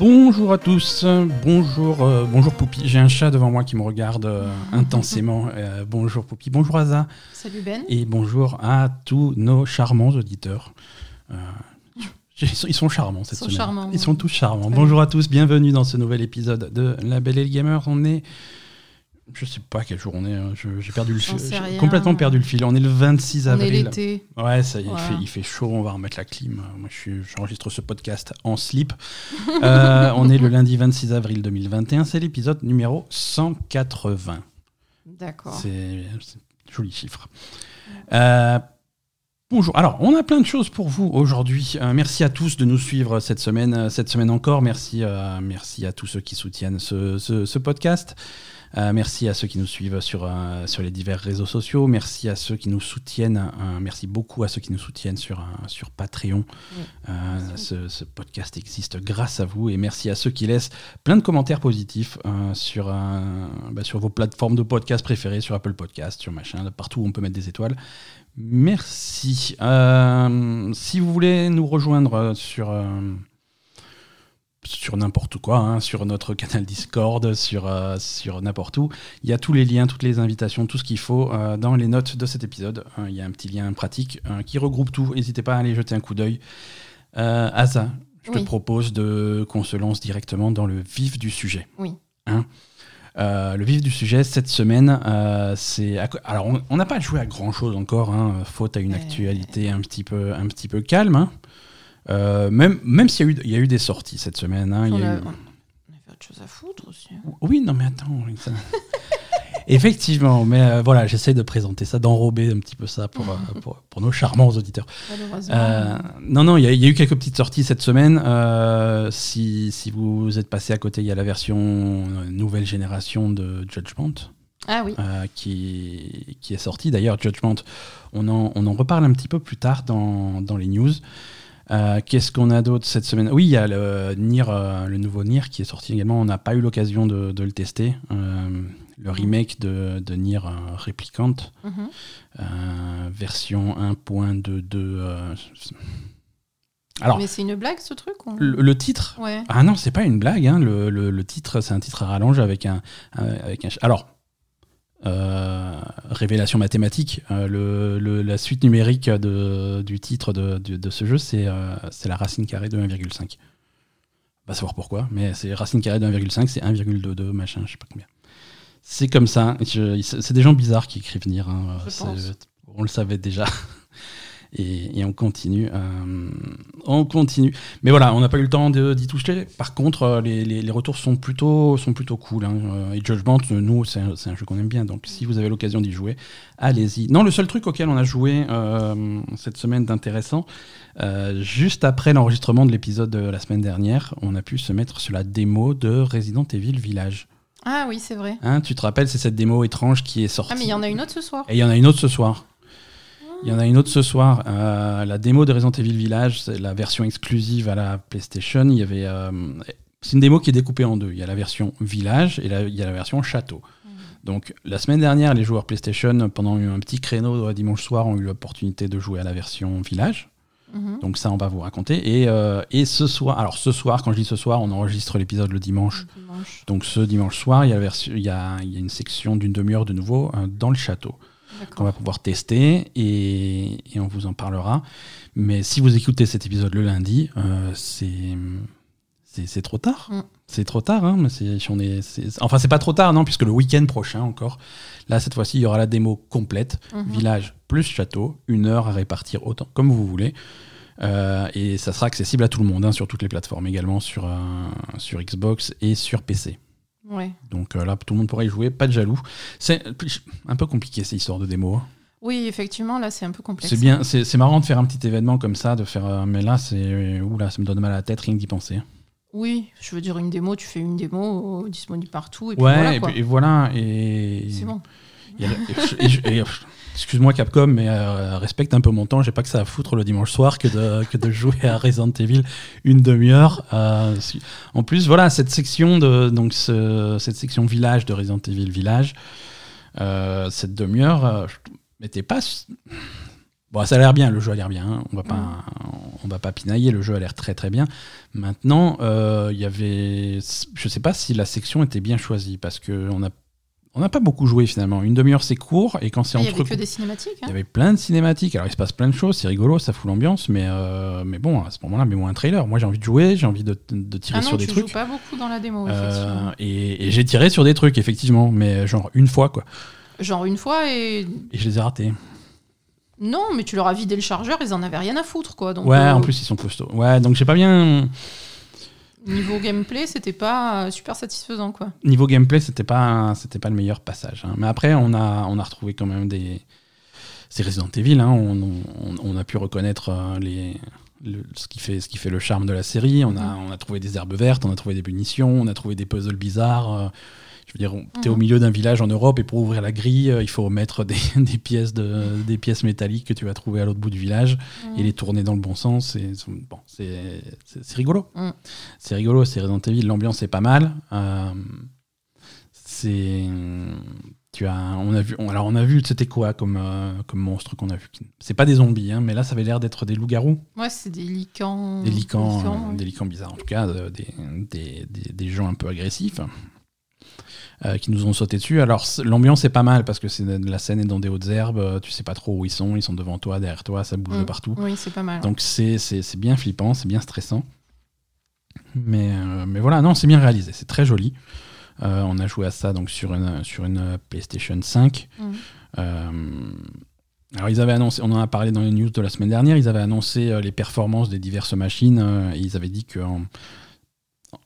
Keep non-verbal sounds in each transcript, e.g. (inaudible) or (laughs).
Bonjour à tous, bonjour, euh, bonjour Poupi. J'ai un chat devant moi qui me regarde euh, intensément. Euh, bonjour Poupi, bonjour Aza. Salut Ben. Et bonjour à tous nos charmants auditeurs. Euh, ils sont- charmants cette Ils sont semaine. charmants, Ils sont tous charmants. Bonjour à tous, bienvenue dans ce nouvel épisode de La Belle et le Gamer. On est. Je sais pas quel jour on est, hein. Je- j'ai perdu le J'en fil. sais J'ai rien. complètement perdu le fil. On est le 26 On est avril. l'été. Ouais, ça y est, il, Voilà. fait, il fait chaud, on va remettre la clim. Moi, je suis- j'enregistre ce podcast en slip. (laughs) Euh, on est le lundi 26 avril 2021, c'est l'épisode numéro 180. D'accord. C'est c'est un joli chiffre. Euh, bonjour. Alors, on a plein de choses pour vous aujourd'hui. Euh, merci à tous de nous suivre cette semaine, euh, cette semaine encore. Merci, euh, merci à tous ceux qui soutiennent ce, ce- ce podcast. Euh, merci à ceux qui nous suivent sur, euh, sur les divers réseaux sociaux. Merci à ceux qui nous soutiennent. euh, merci beaucoup à ceux qui nous soutiennent sur, euh, sur Patreon. Ce, ce podcast existe grâce à vous. Et merci à ceux qui laissent plein de commentaires positifs sur, bah, sur vos plateformes de podcast préférées, sur Apple Podcast, sur machin, partout où on peut mettre des étoiles. Merci. Si vous voulez nous rejoindre sur, sur n'importe quoi, hein, sur notre canal Discord, sur, euh, sur n'importe où, il y a tous les liens, toutes les invitations, tout ce qu'il faut euh, dans les notes de cet épisode. Euh, il y a un petit lien pratique qui regroupe tout. N'hésitez pas à aller jeter un coup d'œil. Euh, Asa, je te propose de qu'on se lance directement dans le vif du sujet. Oui. Hein? Le vif du sujet cette semaine, c'est à alors on- n'a pas joué à grand chose encore, hein, faute à une actualité un petit peu un petit peu calme. Euh, même même s'il y a eu il y a eu des sorties cette semaine. hein, il on, y a a, eu- on avait autre chose à foutre aussi. hein. Oui, non mais attends. ça- (laughs) Effectivement, mais euh, voilà, j'essaie de présenter ça, d'enrober un petit peu ça pour, euh, (laughs) pour, pour nos charmants auditeurs. Euh, non, non, il y, y a eu quelques petites sorties cette semaine. Si, si vous êtes passé à côté, il y a la version nouvelle génération de Judgment Ah oui. qui, qui est sortie. D'ailleurs, Judgment, on en, on en reparle un petit peu plus tard dans, dans les news. Euh, Qu'est-ce qu'on a d'autre cette semaine? Oui, il y a le, Nier, euh, le nouveau Nier qui est sorti également. On n'a pas eu l'occasion de, de le tester. Euh, le remake de, de Nier Replicant, Mhm. euh, version 1.22. euh, alors, Mais c'est une blague ce truc ou... le, le titre? Ouais. ah non, c'est pas une blague. hein. Le, le- le titre, c'est un titre à rallonge avec un, avec un. Alors, euh, révélation mathématique. euh, le, le- la suite numérique de, du titre de, de- de ce jeu, c'est euh, c'est la racine carrée de 1,5. Va savoir pourquoi, mais c'est racine carrée de 1,5, c'est 1,22 machin, je sais pas combien. C'est comme ça. C'est des gens bizarres qui écrivent venir. hein. On le savait déjà. Et, et on continue. euh, on continue. Mais voilà, on n'a pas eu le temps d'y toucher. Par contre, euh, les, les- les retours sont plutôt, sont plutôt cool. hein. Euh, Et Judgment, nous, c'est un, jeu qu'on aime bien. Donc, si vous avez l'occasion d'y jouer, allez-y. Non, le seul truc auquel on a joué euh, cette semaine d'intéressant, euh, juste après l'enregistrement de l'épisode de la semaine dernière, on a pu se mettre sur la démo de Resident Evil Village. Ah oui, c'est vrai. Hein, tu te rappelles, c'est cette démo étrange qui est sortie. Ah mais il y en a une autre ce soir. Et il y en a une autre ce soir. Il y en a une autre ce soir. Euh, la démo de Resident Evil Village, c'est la version exclusive à la PlayStation. Il y avait, euh, c'est une démo qui est découpée en deux. Il y a la version Village et la- il y a la version Château. Donc la semaine dernière, les joueurs PlayStation, pendant un petit créneau euh, dimanche soir, ont eu l'opportunité de jouer à la version Village. Mhm. Donc ça, on va vous raconter. Et, euh, et ce soir, alors ce soir, quand je dis ce soir, on enregistre l'épisode le dimanche. Dimanche. Donc ce dimanche soir, il y a, la version- il y a, il y a une section d'une demi-heure de nouveau euh, dans le château qu'on va pouvoir tester et, et on vous en parlera. Mais si vous écoutez cet épisode le lundi, euh, c'est trop tard. Mm. C'est trop tard. Hein, mais c'est- on est, c'est- enfin, c'est pas trop tard, non, puisque le week-end prochain encore, là, cette fois-ci, il y aura la démo complète, Mhm. village plus château, une heure à répartir autant comme vous voulez. Euh, et ça sera accessible à tout le monde, hein, sur toutes les plateformes, également sur, euh, sur Xbox et sur PC. Ouais. Donc euh, là, tout le monde pourra y jouer, pas de jaloux. C'est un peu compliqué ces histoires de démo. hein. Oui, effectivement, là c'est un peu complexe. C'est bien, c'est marrant de faire un petit événement comme ça, de faire. euh, mais là, c'est oula, ça me donne mal à la tête rien d'y penser. Oui, je veux dire une démo, tu fais une démo euh, disponible partout et puis ouais, voilà et, quoi. et voilà. Et, C'est bon. Excuse-moi Capcom, mais euh, respecte un peu mon temps. J'ai pas que ça à foutre le dimanche soir que de, que de jouer à Resident Evil une demi-heure. Euh, en plus, voilà cette section de donc ce- cette section village de Resident Evil Village, euh, cette demi-heure, je m'étais pas. Bon, ça a l'air bien, le jeu a l'air bien. hein. On va pas, on va pas pinailler. Le jeu a l'air très très bien. Maintenant, il y avait, je sais pas si la section était bien choisie parce que on a, on n'a pas beaucoup joué finalement. Une demi-heure c'est court et quand c'est Ah, Il y entre avait que des cinématiques. il hein. y avait plein de cinématiques. Alors, il se passe plein de choses, c'est rigolo, ça fout l'ambiance, mais, euh, mais bon, à ce moment-là, mets-moi un trailer. Moi, j'ai envie de jouer, j'ai envie de, de tirer Ah non, sur des trucs. pas beaucoup dans la démo, Euh, et et j'ai tiré sur des trucs, effectivement, mais genre une fois, quoi. Genre une fois et. Et je les ai ratés. Non, mais tu leur as vidé le chargeur, ils en avaient rien à foutre, quoi. Donc, ouais, euh, en plus, ils sont costauds. Ouais, donc j'ai pas bien. Niveau gameplay, c'était pas euh, super satisfaisant, quoi. Niveau gameplay, c'était pas, c'était pas le meilleur passage. hein. Mais après, on a, on a retrouvé quand même des. C'est Resident Evil, hein. on, on- on a pu reconnaître euh, les. le- ce, qui fait, ce qui fait le charme de la série. On a, Mhm. on a trouvé des herbes vertes, on a trouvé des munitions, on a trouvé des puzzles bizarres. Je veux dire, t'es Mhm. au milieu d'un village en Europe et pour ouvrir la grille, euh, il faut mettre des, (laughs) des pièces de, des pièces métalliques que tu vas trouver à l'autre bout du village et les tourner dans le bon sens. Bon, c'est rigolo. Mm. C'est rigolo, c'est Resident Evil, l'ambiance est pas mal. Euh, c'est. Tu as, on a vu, on- alors on a vu, c'était quoi comme, euh, comme monstre qu'on a vu C'est pas des zombies, hein, mais là ça avait l'air d'être des loups-garous, Ouais, c'est des licans. des licans, euh, des licans bizarres en tout cas, des, des, des- des gens un peu agressifs qui nous ont sauté dessus. Alors l'ambiance est pas mal parce que c'est la scène est dans des hautes herbes, euh, tu sais pas trop où ils sont, ils sont devant toi, derrière toi, ça bouge de Mm. partout. Oui, c'est pas mal. Donc c'est bien flippant, c'est bien stressant. Mais, euh, mais voilà, non, c'est bien réalisé, c'est très joli. Euh, on a joué à ça donc sur une, sur une PlayStation 5. Mm. Euh, alors ils avaient annoncé, on en a parlé dans les news de la semaine dernière, ils avaient annoncé euh, les performances des diverses machines euh, et ils avaient dit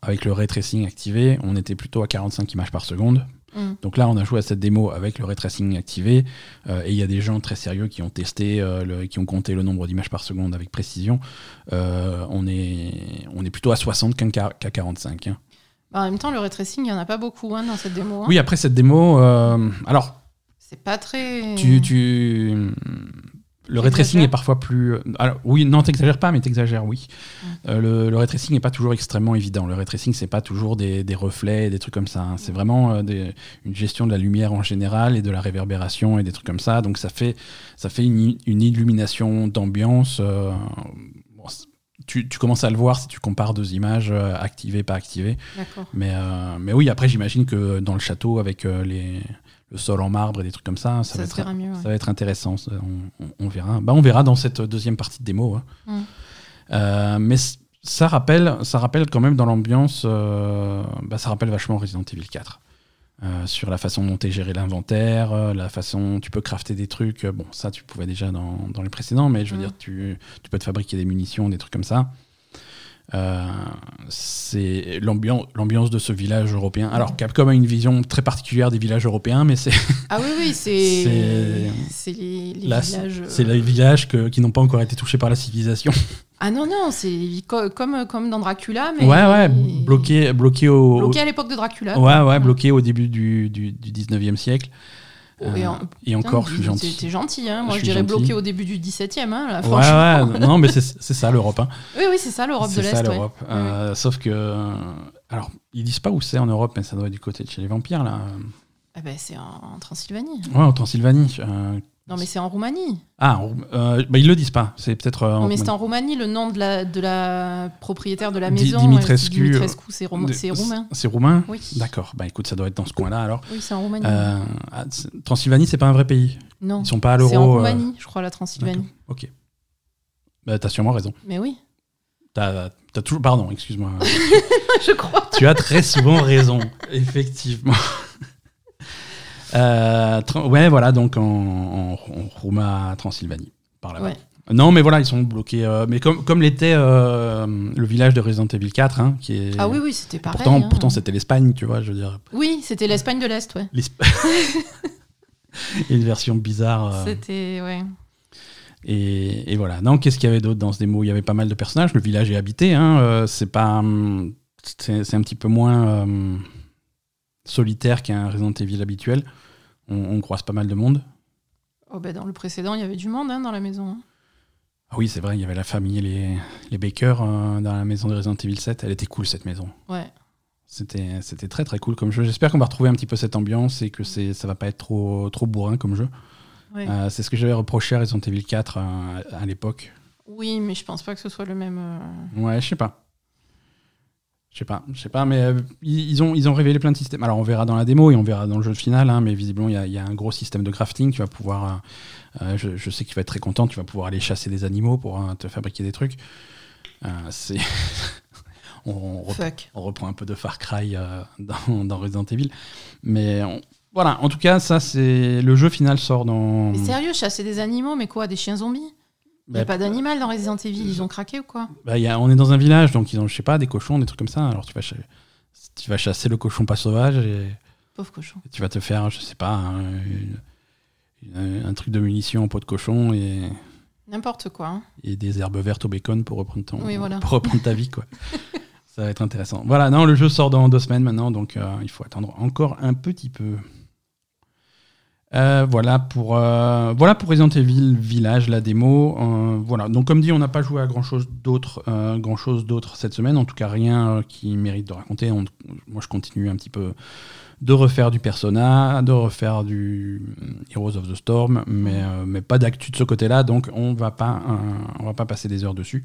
qu'avec le ray tracing activé, on était plutôt à 45 images par seconde. Mm. Donc là, on a joué à cette démo avec le ray tracing activé, euh, et il y a des gens très sérieux qui ont testé, euh, le- qui ont compté le nombre d'images par seconde avec précision. Euh, on, est, on est plutôt à 60 qu'à qu'à 45. hein. Bah, en même temps, le ray tracing, il y en a pas beaucoup hein, dans cette démo. hein. Oui, après cette démo, alors C'est pas très. tu, tu- le ray tracing est parfois plus. Alors, oui, non, t'exagères pas, mais t'exagères, oui. Euh, le, le ray tracing n'est pas toujours extrêmement évident. Le ray tracing, c'est pas toujours des, des reflets, des trucs comme ça. hein. C'est vraiment euh, des- une gestion de la lumière en général et de la réverbération et des trucs comme ça. Donc ça fait, ça fait une, une illumination d'ambiance. euh, bon, tu, tu commences à le voir si tu compares deux images euh, activées, pas activées. Mais, euh, mais oui, après, j'imagine que dans le château, avec euh, les, le sol en marbre et des trucs comme ça, ça, Ça, va, être, verra mieux. ouais. ça va être intéressant. ça, on, on- on verra. Bah, on verra dans cette deuxième partie de démo. hein. Mm. Euh, mais ça rappelle, ça rappelle quand même dans l'ambiance, euh, bah, ça rappelle vachement Resident Evil 4. Euh, sur la façon dont est géré l'inventaire, la façon tu peux crafter des trucs. Bon, ça tu pouvais déjà dans, dans les précédents, mais je veux Mm. dire, tu, tu peux te fabriquer des munitions, des trucs comme ça. Euh, c'est l'ambiance, de ce village européen. Alors Capcom a une vision très particulière des villages européens, mais c'est, (laughs) Ah oui, oui, c'est. C'est- les, villages. euh, c'est les villages que- qui n'ont pas encore été touchés par la civilisation. (laughs) Ah non, non, c'est co- comme, comme dans Dracula, mais. ouais, ouais, bloqué, bloqué au, Bloqué à l'époque de Dracula. Ouais, ouais, bloqué au début du, du, du 19e siècle. Oh, et en- et encore, Putain, je suis gentil. T'es gentil, hein. Moi, Je dirais gentil. bloqué au début du 17e, hein, là, Ouais, franchement. ouais, (laughs) non, mais c'est c'est ça l'Europe. Hein. Oui, oui, c'est ça l'Europe de C'est l'Est. ça ouais. l'Europe. Ouais, Euh, Sauf que. Alors, ils disent pas où c'est en Europe, mais ça doit être du côté de chez les vampires, là. Ah ben, c'est en, en Transylvanie. Ouais, en Transylvanie. euh, Non, mais c'est en Roumanie. Ah, euh, bah, ils le disent pas. C'est peut-être. euh, Non, mais c'est en Roumanie, le nom de la, de la propriétaire de la maison. Dimitrescu, euh, Dimitrescu, c'est roumain. C'est roumain Oui. D'accord. Bah écoute, ça doit être dans ce coin-là alors. Oui, c'est en Roumanie. Euh, ah, Transylvanie, c'est pas un vrai pays. non, Ils sont pas à c'est en l'euro. euh, Roumanie, je crois, la Transylvanie. Ok. Bah, t'as sûrement raison. Mais oui, T'as t'as toujours. Pardon, excuse-moi. (laughs) je crois. tu as très souvent raison, effectivement. Euh, ouais, voilà, donc en, en, en Rouma, Transylvanie, par là-bas. Ouais. Non, mais voilà, ils sont bloqués. euh, mais comme, comme l'était euh, le village de Resident Evil 4, hein, qui est. Ah oui, oui, c'était pareil. Pourtant, hein. pourtant c'était l'Espagne, tu vois, je veux dire. Oui, c'était l'Espagne de l'Est, ouais. Et (laughs) une version bizarre. euh, C'était, ouais. Et, et voilà. Non, qu'est-ce qu'il y avait d'autre dans ce démo? Il y avait pas mal de personnages. Le village est habité. Hein, c'est pas. hum, C'est c'est un petit peu moins euh, solitaire qu'un Resident Evil habituel. On, on croise pas mal de monde. Oh, ben, dans le précédent, il y avait du monde hein, dans la maison. hein. Ah oui, c'est vrai, il y avait la famille, les, les Baker euh, dans la maison de Resident Evil 7. Elle était cool cette maison. Ouais. C'était c'était très très cool comme jeu. J'espère qu'on va retrouver un petit peu cette ambiance et que c'est ça va pas être trop, trop bourrin comme jeu. Ouais. Euh, c'est ce que j'avais reproché à Resident Evil 4 euh, à l'époque. Oui, mais je pense pas que ce soit le même. Ouais, je sais pas. Je sais pas, je sais pas, mais euh, ils, ont, ils ont révélé plein de systèmes. Alors on verra dans la démo et on verra dans le jeu final, hein, mais visiblement il y a, il y a un gros système de crafting. Tu vas pouvoir, euh, euh, je, je sais qu'il va être très content, tu vas pouvoir aller chasser des animaux pour euh, te fabriquer des trucs. C'est. (laughs) on, on reprend- Fuck. on reprend un peu de Far Cry dans, dans Resident Evil. Mais on- voilà, en tout cas, ça c'est. Le jeu final sort dans. Mais sérieux, chasser des animaux, mais quoi Des chiens zombies? Il n'y a Bah, pas d'animal dans Resident Evil, ils ont craqué ou quoi Bah, y a- on est dans un village, donc ils ont, je sais pas, des cochons, des trucs comme ça. Alors tu vas, tu vas chasser le cochon pas sauvage et Pauvre cochon. tu vas te faire, je sais pas, un, une- une- un truc de munitions en peau de cochon et, N'importe quoi. hein. et des herbes vertes au bacon pour reprendre, ton, Oui, voilà. pour reprendre ta vie. quoi. ça va être intéressant. Voilà, non, le jeu sort dans deux semaines maintenant, donc euh, il faut attendre encore un petit peu. Euh, voilà pour euh, voilà pour Resident Evil Village la démo. Euh, voilà. Donc comme dit on n'a pas joué à grand chose d'autre euh, grand chose d'autre cette semaine. En tout cas rien qui mérite de raconter. On- moi je continue un petit peu de refaire du Persona de refaire du Heroes of the Storm mais mais pas d'actu de ce côté là donc on va pas on va pas passer des heures dessus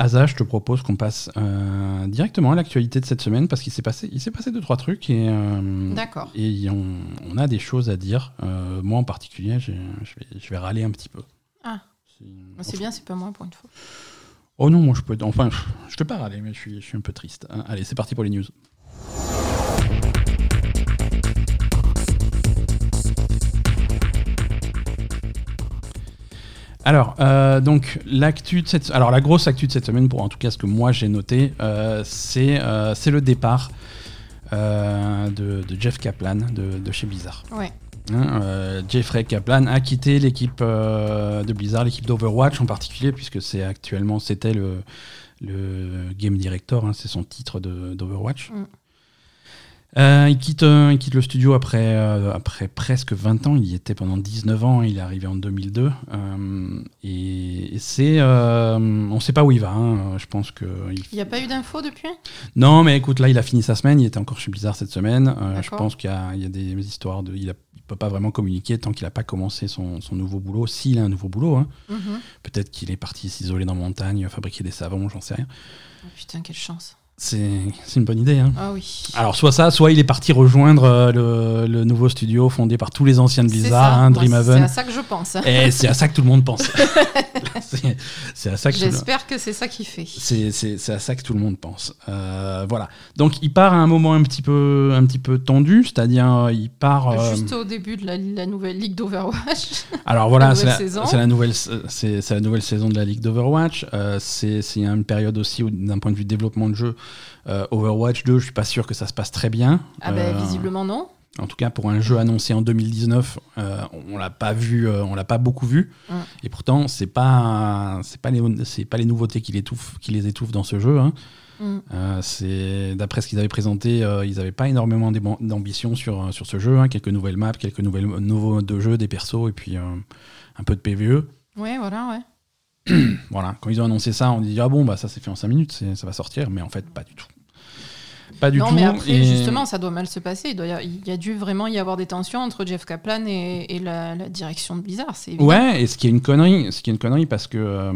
Asa, je te propose qu'on passe euh, directement à l'actualité de cette semaine parce qu'il s'est passé, il s'est passé deux trois trucs et, euh, D'accord. et on, on a des choses à dire. Euh, moi en particulier, je vais, je vais râler un petit peu. Ah. C'est- bien, c'est pas moi pour une fois. Oh non, moi je peux. Enfin, je ne vais pas râler, mais je suis, je suis un peu triste. Hein, Allez, c'est parti pour les news. Alors, euh, donc l'actu de cette, alors la grosse actu de cette semaine, pour en tout cas ce que moi j'ai noté, euh, c'est euh, c'est le départ de, de Jeff Kaplan de, de chez Blizzard. Ouais. Hein, Jeffrey Kaplan a quitté l'équipe de Blizzard, l'équipe d'Overwatch en particulier, puisque c'est actuellement c'était le, le game director, hein, c'est son titre d'Overwatch. Mm. Euh, il, quitte, euh, il quitte le studio après, euh, après presque 20 ans. Il y était pendant 19 ans. Il est arrivé en 2002. euh, et c'est. on ne sait pas où il va. hein, Je pense que. il- n'y a pas eu d'infos depuis? Non, mais écoute, là, il a fini sa semaine. Il était encore chez Blizzard cette semaine. Je pense qu'il y, a il y a des histoires de. Il ne peut pas vraiment communiquer tant qu'il n'a pas commencé son, son nouveau boulot. S'il a un nouveau boulot, hein. Mhm. peut-être qu'il est parti s'isoler dans la montagne, fabriquer des savons, j'en sais rien. Oh, Putain, quelle chance. C'est une bonne idée. Hein. Ah oui. Alors, soit ça, soit il est parti rejoindre euh, le, le nouveau studio fondé par tous les anciens de Blizzard, hein, Moi, C'est Dreamhaven. à ça que je pense. Et c'est à ça que tout le monde pense. (laughs) c'est à ça que le- J'espère que c'est ça qui fait. C'est à ça que tout le monde pense. Euh, voilà. Donc il part à un moment un petit peu, un petit peu tendu, c'est-à-dire euh, il part. Juste au début de la, la nouvelle ligue d'Overwatch. (laughs) alors voilà, c'est la, nouvelle, c'est la nouvelle saison de la ligue d'Overwatch. C'est une période aussi d'un point de vue développement de jeu, euh, Overwatch 2, je suis pas sûr que ça se passe très bien. Ah ben Euh, visiblement non. En tout cas, pour un jeu annoncé en 2019, euh, on l'a pas vu, euh, on l'a pas beaucoup vu. Mm. Et pourtant, c'est pas, c'est pas les, c'est pas les nouveautés qui, qui les étouffent dans ce jeu. hein. Mm. Euh, c'est d'après ce qu'ils avaient présenté, ils n'avaient pas énormément d'ambition sur, sur ce jeu. hein. Quelques nouvelles maps, quelques nouvelles nouveaux modes de jeu, des persos et puis un peu de PVE. Ouais, voilà, ouais. (clears throat) Voilà. Quand ils ont annoncé ça, on dit ah bon bah ça c'est fait en 5 minutes, ça va sortir, mais en fait pas du tout. Pas du non, tout. mais après, et- justement, ça doit mal se passer. Il, doit y a, il y a dû vraiment y avoir des tensions entre Jeff Kaplan et, et la, la direction de Blizzard. Ouais, et ce qui est une connerie, ce qui est une connerie parce que euh,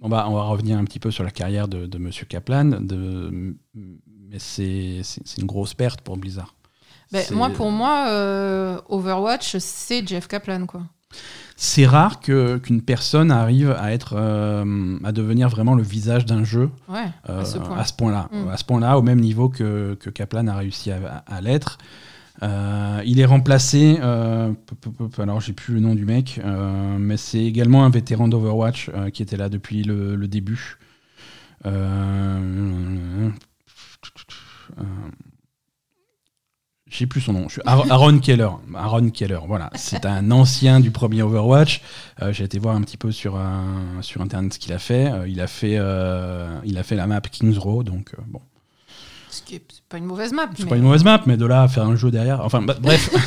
on va on va revenir un petit peu sur la carrière de, de Monsieur Kaplan, de, mais c'est une grosse perte pour Blizzard. Ben, moi, pour moi, euh, Overwatch, c'est Jeff Kaplan, quoi. C'est rare que qu'une personne arrive à être euh, à devenir vraiment le visage d'un jeu Ouais, euh, à ce point. point-là, Mm. à ce point-là, au même niveau que, que Kaplan a réussi à, à l'être. Euh, il est remplacé, euh, alors j'ai plus le nom du mec, euh, mais c'est également un vétéran d'Overwatch euh, qui était là depuis le, le début. Euh, euh, j'ai plus son nom. Je suis Ar- Aaron Keller. Aaron Keller, voilà. C'est un ancien du premier Overwatch. Euh, J'ai été voir un petit peu sur, un- sur internet ce qu'il a fait. Euh, il, a fait euh, il a fait la map Kings Row, donc euh, bon. Ce qui est c'est pas une mauvaise map. C'est mais- pas une mauvaise map, mais de là à faire un jeu derrière. Enfin, bah, bref. (laughs)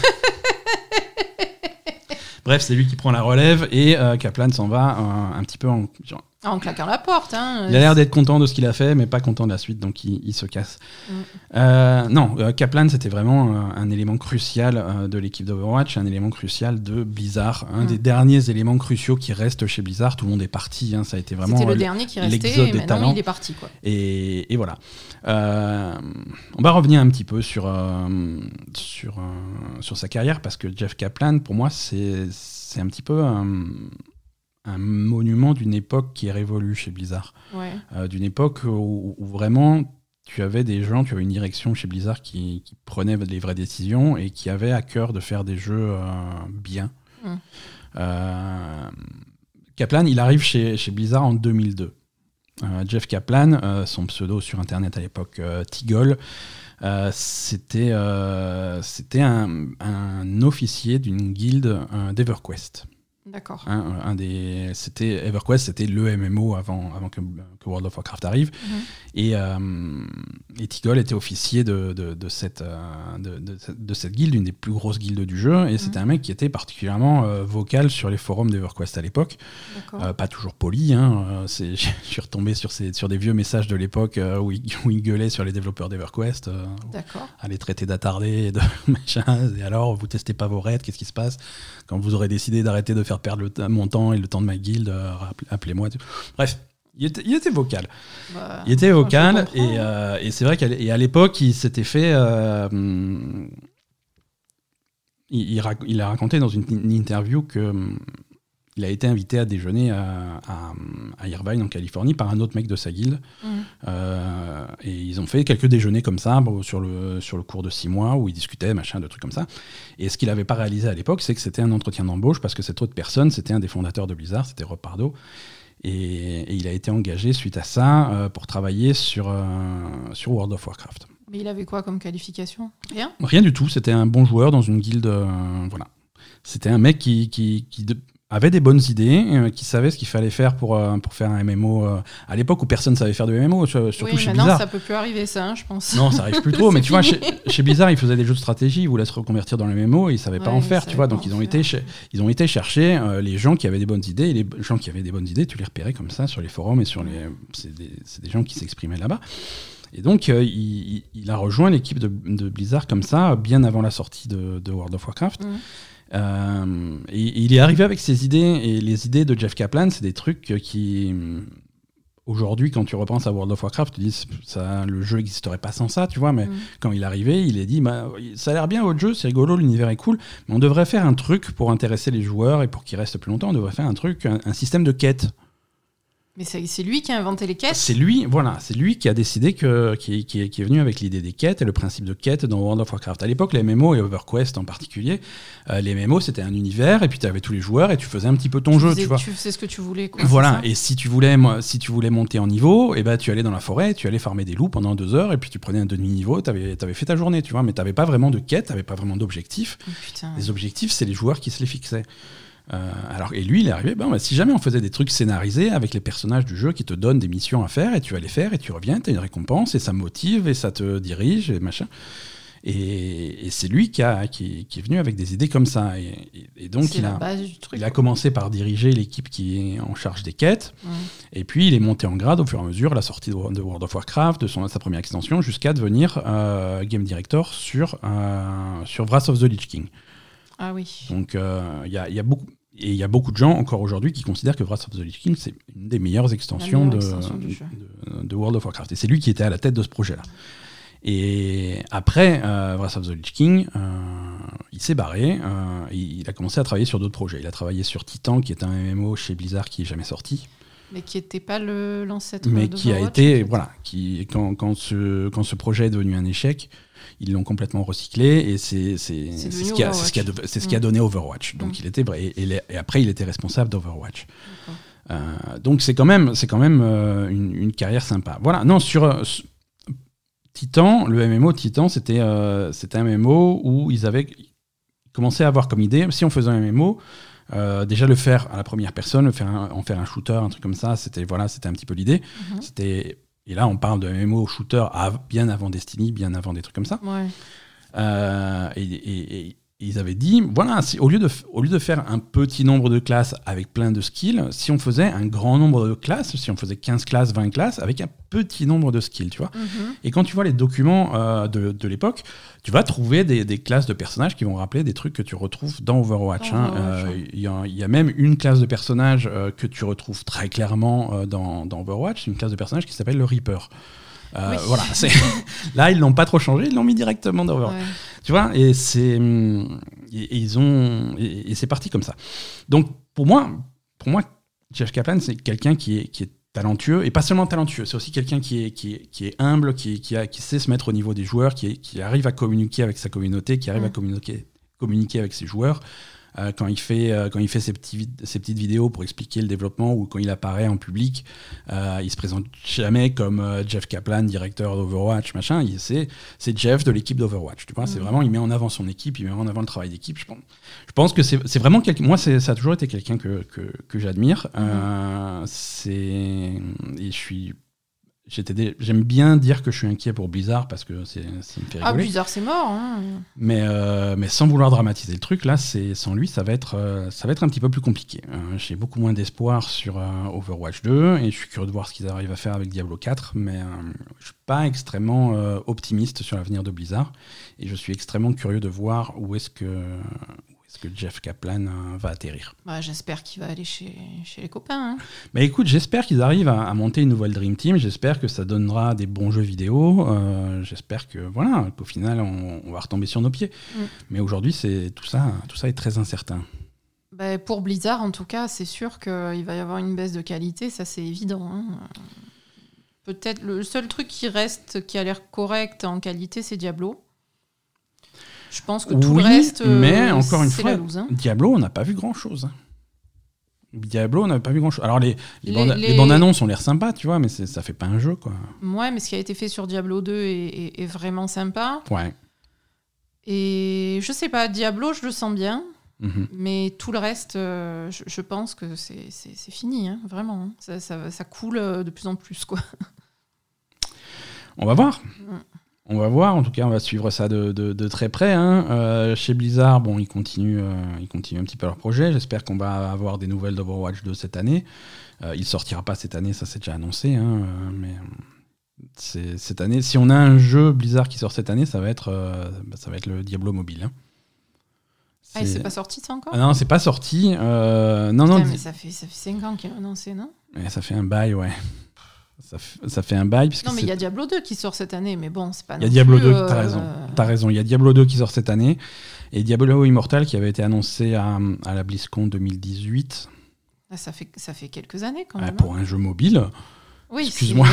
bref, c'est lui qui prend la relève et euh, Kaplan s'en va euh, un petit peu en, genre, en claquant la porte. Hein. Il a l'air d'être content de ce qu'il a fait, mais pas content de la suite, donc il, se casse. Mm. Euh, non, euh, Kaplan, c'était vraiment euh, un, élément crucial de l'équipe d'Overwatch, un élément crucial de Blizzard, un mm. des derniers éléments cruciaux qui restent chez Blizzard. Tout le monde est parti, hein, ça a été vraiment. C'était le dernier qui restait, et maintenant il est parti. Quoi. Et, et voilà. on va revenir un petit peu sur, sur, sur sa carrière, parce que Jeff Kaplan, pour moi, c'est un petit peu un monument d'une époque qui est révolue chez Blizzard. Euh, d'une époque où, vraiment tu avais des gens, tu avais une direction chez Blizzard qui, qui prenait les vraies décisions et qui avait à cœur de faire des jeux euh, bien. Mm. Euh, Kaplan, il arrive chez, chez Blizzard en 2002. Jeff Kaplan, son pseudo sur Internet à l'époque, Tigol, c'était un, officier d'une guilde d'EverQuest. D'accord. Hein, un des, c'était EverQuest, c'était le MMO avant, avant que, World of Warcraft arrive. Mhm. Et, euh, et Tigol était officier de, de, de cette, euh, de, de, cette guilde, une des plus grosses guildes du jeu. Et c'était mhm. un mec qui était particulièrement euh, vocal sur les forums d'EverQuest à l'époque. pas toujours poli. Hein, (laughs) je suis retombé sur, ces, sur des vieux messages de l'époque où, (laughs) où, il gueulait sur les développeurs d'EverQuest. D'accord. À les traiter d'attardés et de (laughs) machin. Et alors, vous testez pas vos raids, qu'est-ce qui se passe? Quand vous aurez décidé d'arrêter de faire perdre le mon temps et le temps de ma guilde, euh, appelez-moi. Bref, il était, vocal. Bah, il était vocal et, euh, et c'est vrai qu'à l'époque, il s'était fait. Euh, il, il, a raconté dans une, interview que il a été invité à déjeuner à, à, Irvine, en Californie, par un autre mec de sa guilde. Mmh. Euh, et ils ont fait quelques déjeuners comme ça, sur, le, sur le cours de six mois, où ils discutaient, machin, de trucs comme ça. Et ce qu'il n'avait pas réalisé à l'époque, c'est que c'était un entretien d'embauche, parce que cette autre personne, c'était un des fondateurs de Blizzard, c'était Rob Pardo. Et, il a été engagé suite à ça euh, pour travailler sur, euh, sur World of Warcraft. Mais il avait quoi comme qualification? Rien? Rien du tout. C'était un bon joueur dans une guilde. voilà. C'était un mec qui, qui, qui avait des bonnes idées, euh, qui savait ce qu'il fallait faire pour, euh, pour faire un MMO euh, à l'époque où personne ne savait faire de MMO, surtout oui, chez Blizzard. ça peut plus arriver ça, hein, je pense. Non, ça arrive plus trop, (laughs) mais tu vois, chez, chez, Blizzard, ils faisaient des jeux de stratégie, ils voulaient se reconvertir dans le MMO et ils savaient pas en faire, tu vois, donc ils ont, été ils ont été chercher les gens qui avaient des bonnes idées, et les gens qui avaient des bonnes idées, tu les repérais comme ça sur les forums et sur les... C'est des, des, gens qui s'exprimaient là-bas. Et donc, il, il, a rejoint l'équipe de, de, Blizzard comme ça, bien avant la sortie de, de World of Warcraft. Mmh. Euh, et, il est arrivé avec ses idées, et les idées de Jeff Kaplan, c'est des trucs qui, aujourd'hui, quand tu repenses à World of Warcraft, tu dis ça, le jeu n'existerait pas sans ça, tu vois. Mais mm. quand il est arrivé, il a dit bah, ça a l'air bien votre jeu, c'est rigolo, l'univers est cool, mais on devrait faire un truc pour intéresser les joueurs et pour qu'ils restent plus longtemps. On devrait faire un truc, un système de quête. Mais c'est lui qui a inventé les quêtes C'est lui, voilà, c'est lui qui a décidé que, qui, qui, est venu avec l'idée des quêtes et le principe de quête dans World of Warcraft. À l'époque, les MMO et EverQuest en particulier, euh, les MMO c'était un univers et puis tu avais tous les joueurs et tu faisais un petit peu ton jeu, tu vois. Tu faisais ce que tu voulais. Quoi, voilà, et si tu voulais, si tu voulais monter en niveau, et eh ben tu allais dans la forêt, tu allais farmer des loups pendant deux heures et puis tu prenais un demi-niveau, tu avais, avais, fait ta journée, tu vois, mais tu n'avais pas vraiment de quête, tu n'avais pas vraiment d'objectif. Oh, les objectifs, c'est les joueurs qui se les fixaient. Euh, alors, et lui, il est arrivé, ben, si jamais on faisait des trucs scénarisés avec les personnages du jeu qui te donnent des missions à faire, et tu vas les faire, et tu reviens, tu as une récompense, et ça motive, et ça te dirige, et machin. Et, c'est lui qui, a, qui, est venu avec des idées comme ça. Et, donc, il a, il a commencé par diriger l'équipe qui est en charge des quêtes. Et puis, il est monté en grade au fur et à mesure, la sortie de, World of Warcraft, de son, sa première extension, jusqu'à devenir euh, game director sur, euh, sur Wrath of the Lich King. Ah oui. Donc, il y, a, y, a, beaucoup. Et il y a beaucoup de gens encore aujourd'hui qui considèrent que Wrath of the Lich King, c'est une des meilleures extensions, de, de, World of Warcraft. Et c'est lui qui était à la tête de ce projet-là. Et après euh, Wrath of the Lich King, euh, il s'est barré. Euh, il a commencé à travailler sur d'autres projets. Il a travaillé sur Titan, qui est un MMO chez Blizzard qui n'est jamais sorti. Mais qui n'était pas l'ancêtre. Mais qui a été, voilà, qui, quand, quand, ce, quand ce projet est devenu un échec, ils l'ont complètement recyclé et c'est ce qui a, ce qui a, ce qui a donné Overwatch. Donc mm. il était et, et, après il était responsable d'Overwatch. Euh, donc c'est quand même c'est quand même euh, une, une, carrière sympa. Voilà. Non sur, euh, Titan, le MMO Titan, c'était c'était un MMO où ils avaient commencé à avoir comme idée si on faisait un MMO déjà le faire à la première personne, le faire en faire un shooter, un truc comme ça, c'était voilà, c'était un petit peu l'idée. Mm-hmm. C'était et là, on parle de MMO shooter bien avant Destiny, bien avant des trucs comme ça. Ouais. Euh, et, ils avaient dit, voilà, si, au, lieu de, au lieu de faire un petit nombre de classes avec plein de skills, si on faisait un grand nombre de classes, si on faisait 15 classes, 20 classes, avec un petit nombre de skills, tu vois. Mhm. Et quand tu vois les documents euh, de, de l'époque, tu vas trouver des, des classes de personnages qui vont rappeler des trucs que tu retrouves dans Overwatch. Hein. Euh, Il y, a- il y a même une classe de personnages euh, que tu retrouves très clairement euh, dans, dans Overwatch, une classe de personnages qui s'appelle le Reaper. Euh, Oui. Voilà, (laughs) c'est- là ils l'ont pas trop changé, ils l'ont mis directement dans Overwatch. Ouais. Tu vois, et c'est hum, et, ils ont et, et c'est parti comme ça. Donc pour moi, pour moi, Jeff Kaplan c'est quelqu'un qui est qui est talentueux et pas seulement talentueux, c'est aussi quelqu'un qui est qui est, qui est humble, qui qui, a, qui sait se mettre au niveau des joueurs, qui arrive à communiquer avec sa communauté, qui arrive à Mm. communiquer communiquer avec ses joueurs. Euh, quand il fait euh, quand il fait ses, petits, ses petites vidéos pour expliquer le développement ou quand il apparaît en public, euh, il se présente jamais comme euh, Jeff Kaplan, directeur d'Overwatch, machin. Il- C'est c'est Jeff de l'équipe d'Overwatch. Tu vois, c'est Mhm. vraiment, il met en avant son équipe, il met en avant le travail d'équipe. Je pense, je pense que c'est c'est vraiment quelqu'un. Moi, ça a toujours été quelqu'un que, que, que j'admire. Euh, c'est et je suis. J'aime bien dire que je suis inquiet pour Blizzard parce que c'est ça me fait Ah. Blizzard, c'est mort. hein. Mais, euh, mais sans vouloir dramatiser le truc, là, c'est sans lui, ça va être, euh, ça va être un petit peu plus compliqué. Euh, J'ai beaucoup moins d'espoir sur euh, Overwatch 2 et je suis curieux de voir ce qu'ils arrivent à faire avec Diablo 4, mais je suis pas extrêmement optimiste sur l'avenir de Blizzard et je suis extrêmement curieux de voir où est-ce que, est-ce que Jeff Kaplan euh, va atterrir. Bah, J'espère qu'il va aller chez, chez les copains. hein. Mais écoute, j'espère qu'ils arrivent à, à monter une nouvelle Dream Team. J'espère que ça donnera des bons jeux vidéo. Euh, j'espère que voilà, qu'au final, on, on va retomber sur nos pieds. Mm. Mais aujourd'hui, c'est tout ça, tout ça est très incertain. Bah, pour Blizzard, en tout cas, c'est sûr qu'il va y avoir une baisse de qualité, ça c'est évident. hein. Peut-être le seul truc qui reste, qui a l'air correct en qualité, c'est Diablo. Je pense que tout Oui, le reste, euh, mais encore une fois, hein. Diablo, on n'a pas vu grand chose. Diablo, on n'a pas vu grand chose. Alors les, les, Les- bandes, les- les bandes annonces ont l'air sympas, tu vois, mais ça fait pas un jeu, quoi. Ouais, mais ce qui a été fait sur Diablo 2 est, est- est vraiment sympa. Ouais. Et je sais pas, Diablo, je le sens bien, Mhm. mais tout le reste, euh, je, je pense que c'est fini, hein, vraiment. hein. Ça, ça- ça coule euh, de plus en plus, quoi. On va voir. Mm. On va voir. En tout cas, on va suivre ça de, de- de très près. hein. Euh, chez Blizzard, bon, ils continuent, euh, ils continuent un petit peu leur projet. J'espère qu'on va avoir des nouvelles d'Overwatch 2 cette année. Euh, il sortira pas cette année, ça c'est déjà annoncé. hein, euh, mais cette année, si on a un jeu Blizzard qui sort cette année, ça va être, bah, ça va être le Diablo mobile. hein. Ah, et C'est- pas sorti ça encore? Ah non, c'est pas sorti. Non, non, mais ça fait, ça fait 5 ans qu'il a annoncé, non? Mais ça fait un bail, ouais. Ça, fait un bail. Non, mais il y a Diablo 2 qui sort cette année, mais bon, c'est pas Il y a Diablo plus, 2, euh, t'as raison. T'as raison, il y a Diablo 2 qui sort cette année. Et Diablo Immortal qui avait été annoncé à, à la BlizzCon 2018 ah, ça, fait, ça fait quelques années quand euh, même. pour un jeu mobile. hein. Oui, excuse-moi.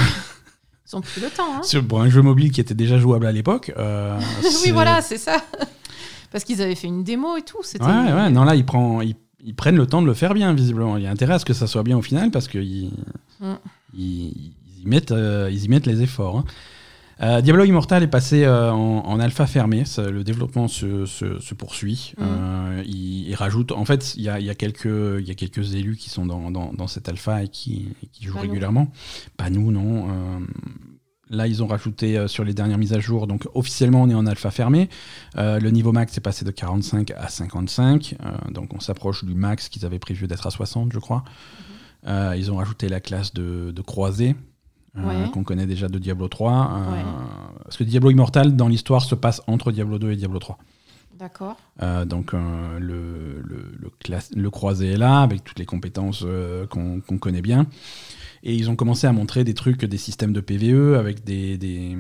Ils ont pris le temps. Hein. Pour un jeu mobile qui était déjà jouable à l'époque. euh, (laughs) oui, voilà, c'est ça. (laughs) Parce qu'ils avaient fait une démo et tout. Ouais, ouais, non, là, ils, prend, ils, ils prennent le temps de le faire bien, visiblement. Il y a intérêt à ce que ça soit bien au final parce qu'ils Mm. Ils, ils y mettent, euh, ils y mettent les efforts. hein. Euh, Diablo Immortal est passé euh, en, en alpha fermé, ça- le développement se, se- se poursuit. Mm. Euh, il, il rajoute, en fait, il y a, il y a quelques, il y a quelques élus qui sont dans, dans, dans cette alpha et qui, et qui jouent Pas nous. régulièrement. Pas nous, non. Là, ils ont rajouté sur les dernières mises à jour. Donc, officiellement, on est en alpha fermé. Le niveau max est passé de 45 à 55. Euh, donc, on s'approche du max qu'ils avaient prévu d'être à 60, je crois. Euh, ils ont rajouté la classe de, de croisé. euh, Ouais. qu'on connaît déjà de Diablo 3. euh, Ouais. Parce que Diablo Immortal, dans l'histoire, se passe entre Diablo 2 et Diablo 3. D'accord. Donc le, le, le, classe- le croisé est là, avec toutes les compétences qu'on connaît bien. Et ils ont commencé à montrer des trucs, des systèmes de PVE, avec des... des-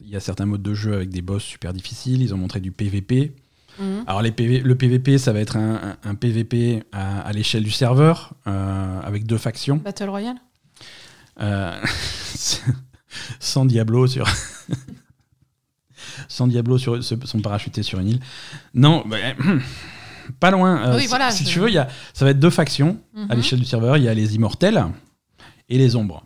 il y a certains modes de jeu avec des boss super difficiles. Ils ont montré du PVP. Mhm. Alors les PV le PVP, ça va être un, PVP à, à l'échelle du serveur, euh, avec deux factions. Battle Royale Euh, (laughs) sans Diablo sur. (laughs) sans Diablo sur, sont parachutés sur une île. Non, bah, (clears throat) pas loin. Euh, Oui, si- voilà, Si tu veux, il y a, ça va être deux factions à Mhm. l'échelle du serveur. Il y a les immortels et les ombres.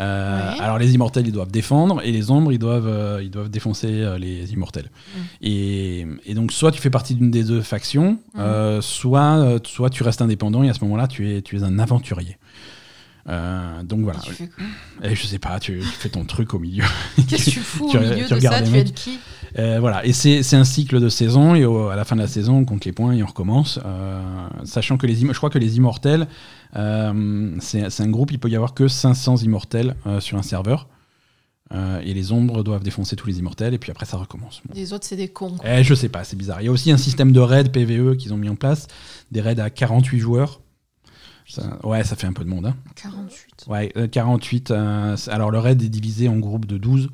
Euh, Ouais. Alors les immortels, ils doivent défendre et les ombres, ils doivent, euh, ils doivent défoncer euh, les immortels. Mm. Et, et donc soit tu fais partie d'une des deux factions, Mm. soit, soit tu restes indépendant et à ce moment-là, tu es, tu es un aventurier. Donc voilà. Tu fais quoi? Et je sais pas, tu, tu fais ton truc au milieu. Qu'est-ce que tu (laughs) fous tu au milieu de ça? Tu mecs. aides qui? Euh, voilà, et c'est un cycle de saison, et au- à la fin de la saison, on compte les points et on recommence. Euh, sachant que les je crois que les immortels, euh, c'est un groupe, il peut y avoir que 500 immortels sur un serveur. Euh, et les ombres doivent défoncer tous les immortels, et puis après ça recommence. Bon. Les autres, c'est des cons. Eh, je sais pas, c'est bizarre. Il y a aussi un système de raids PVE qu'ils ont mis en place, des raids à 48 joueurs. Ça- ouais, ça fait un peu de monde. Hein. 48. Ouais, euh, 48. euh, c'est- alors le raid est divisé en groupes de 12.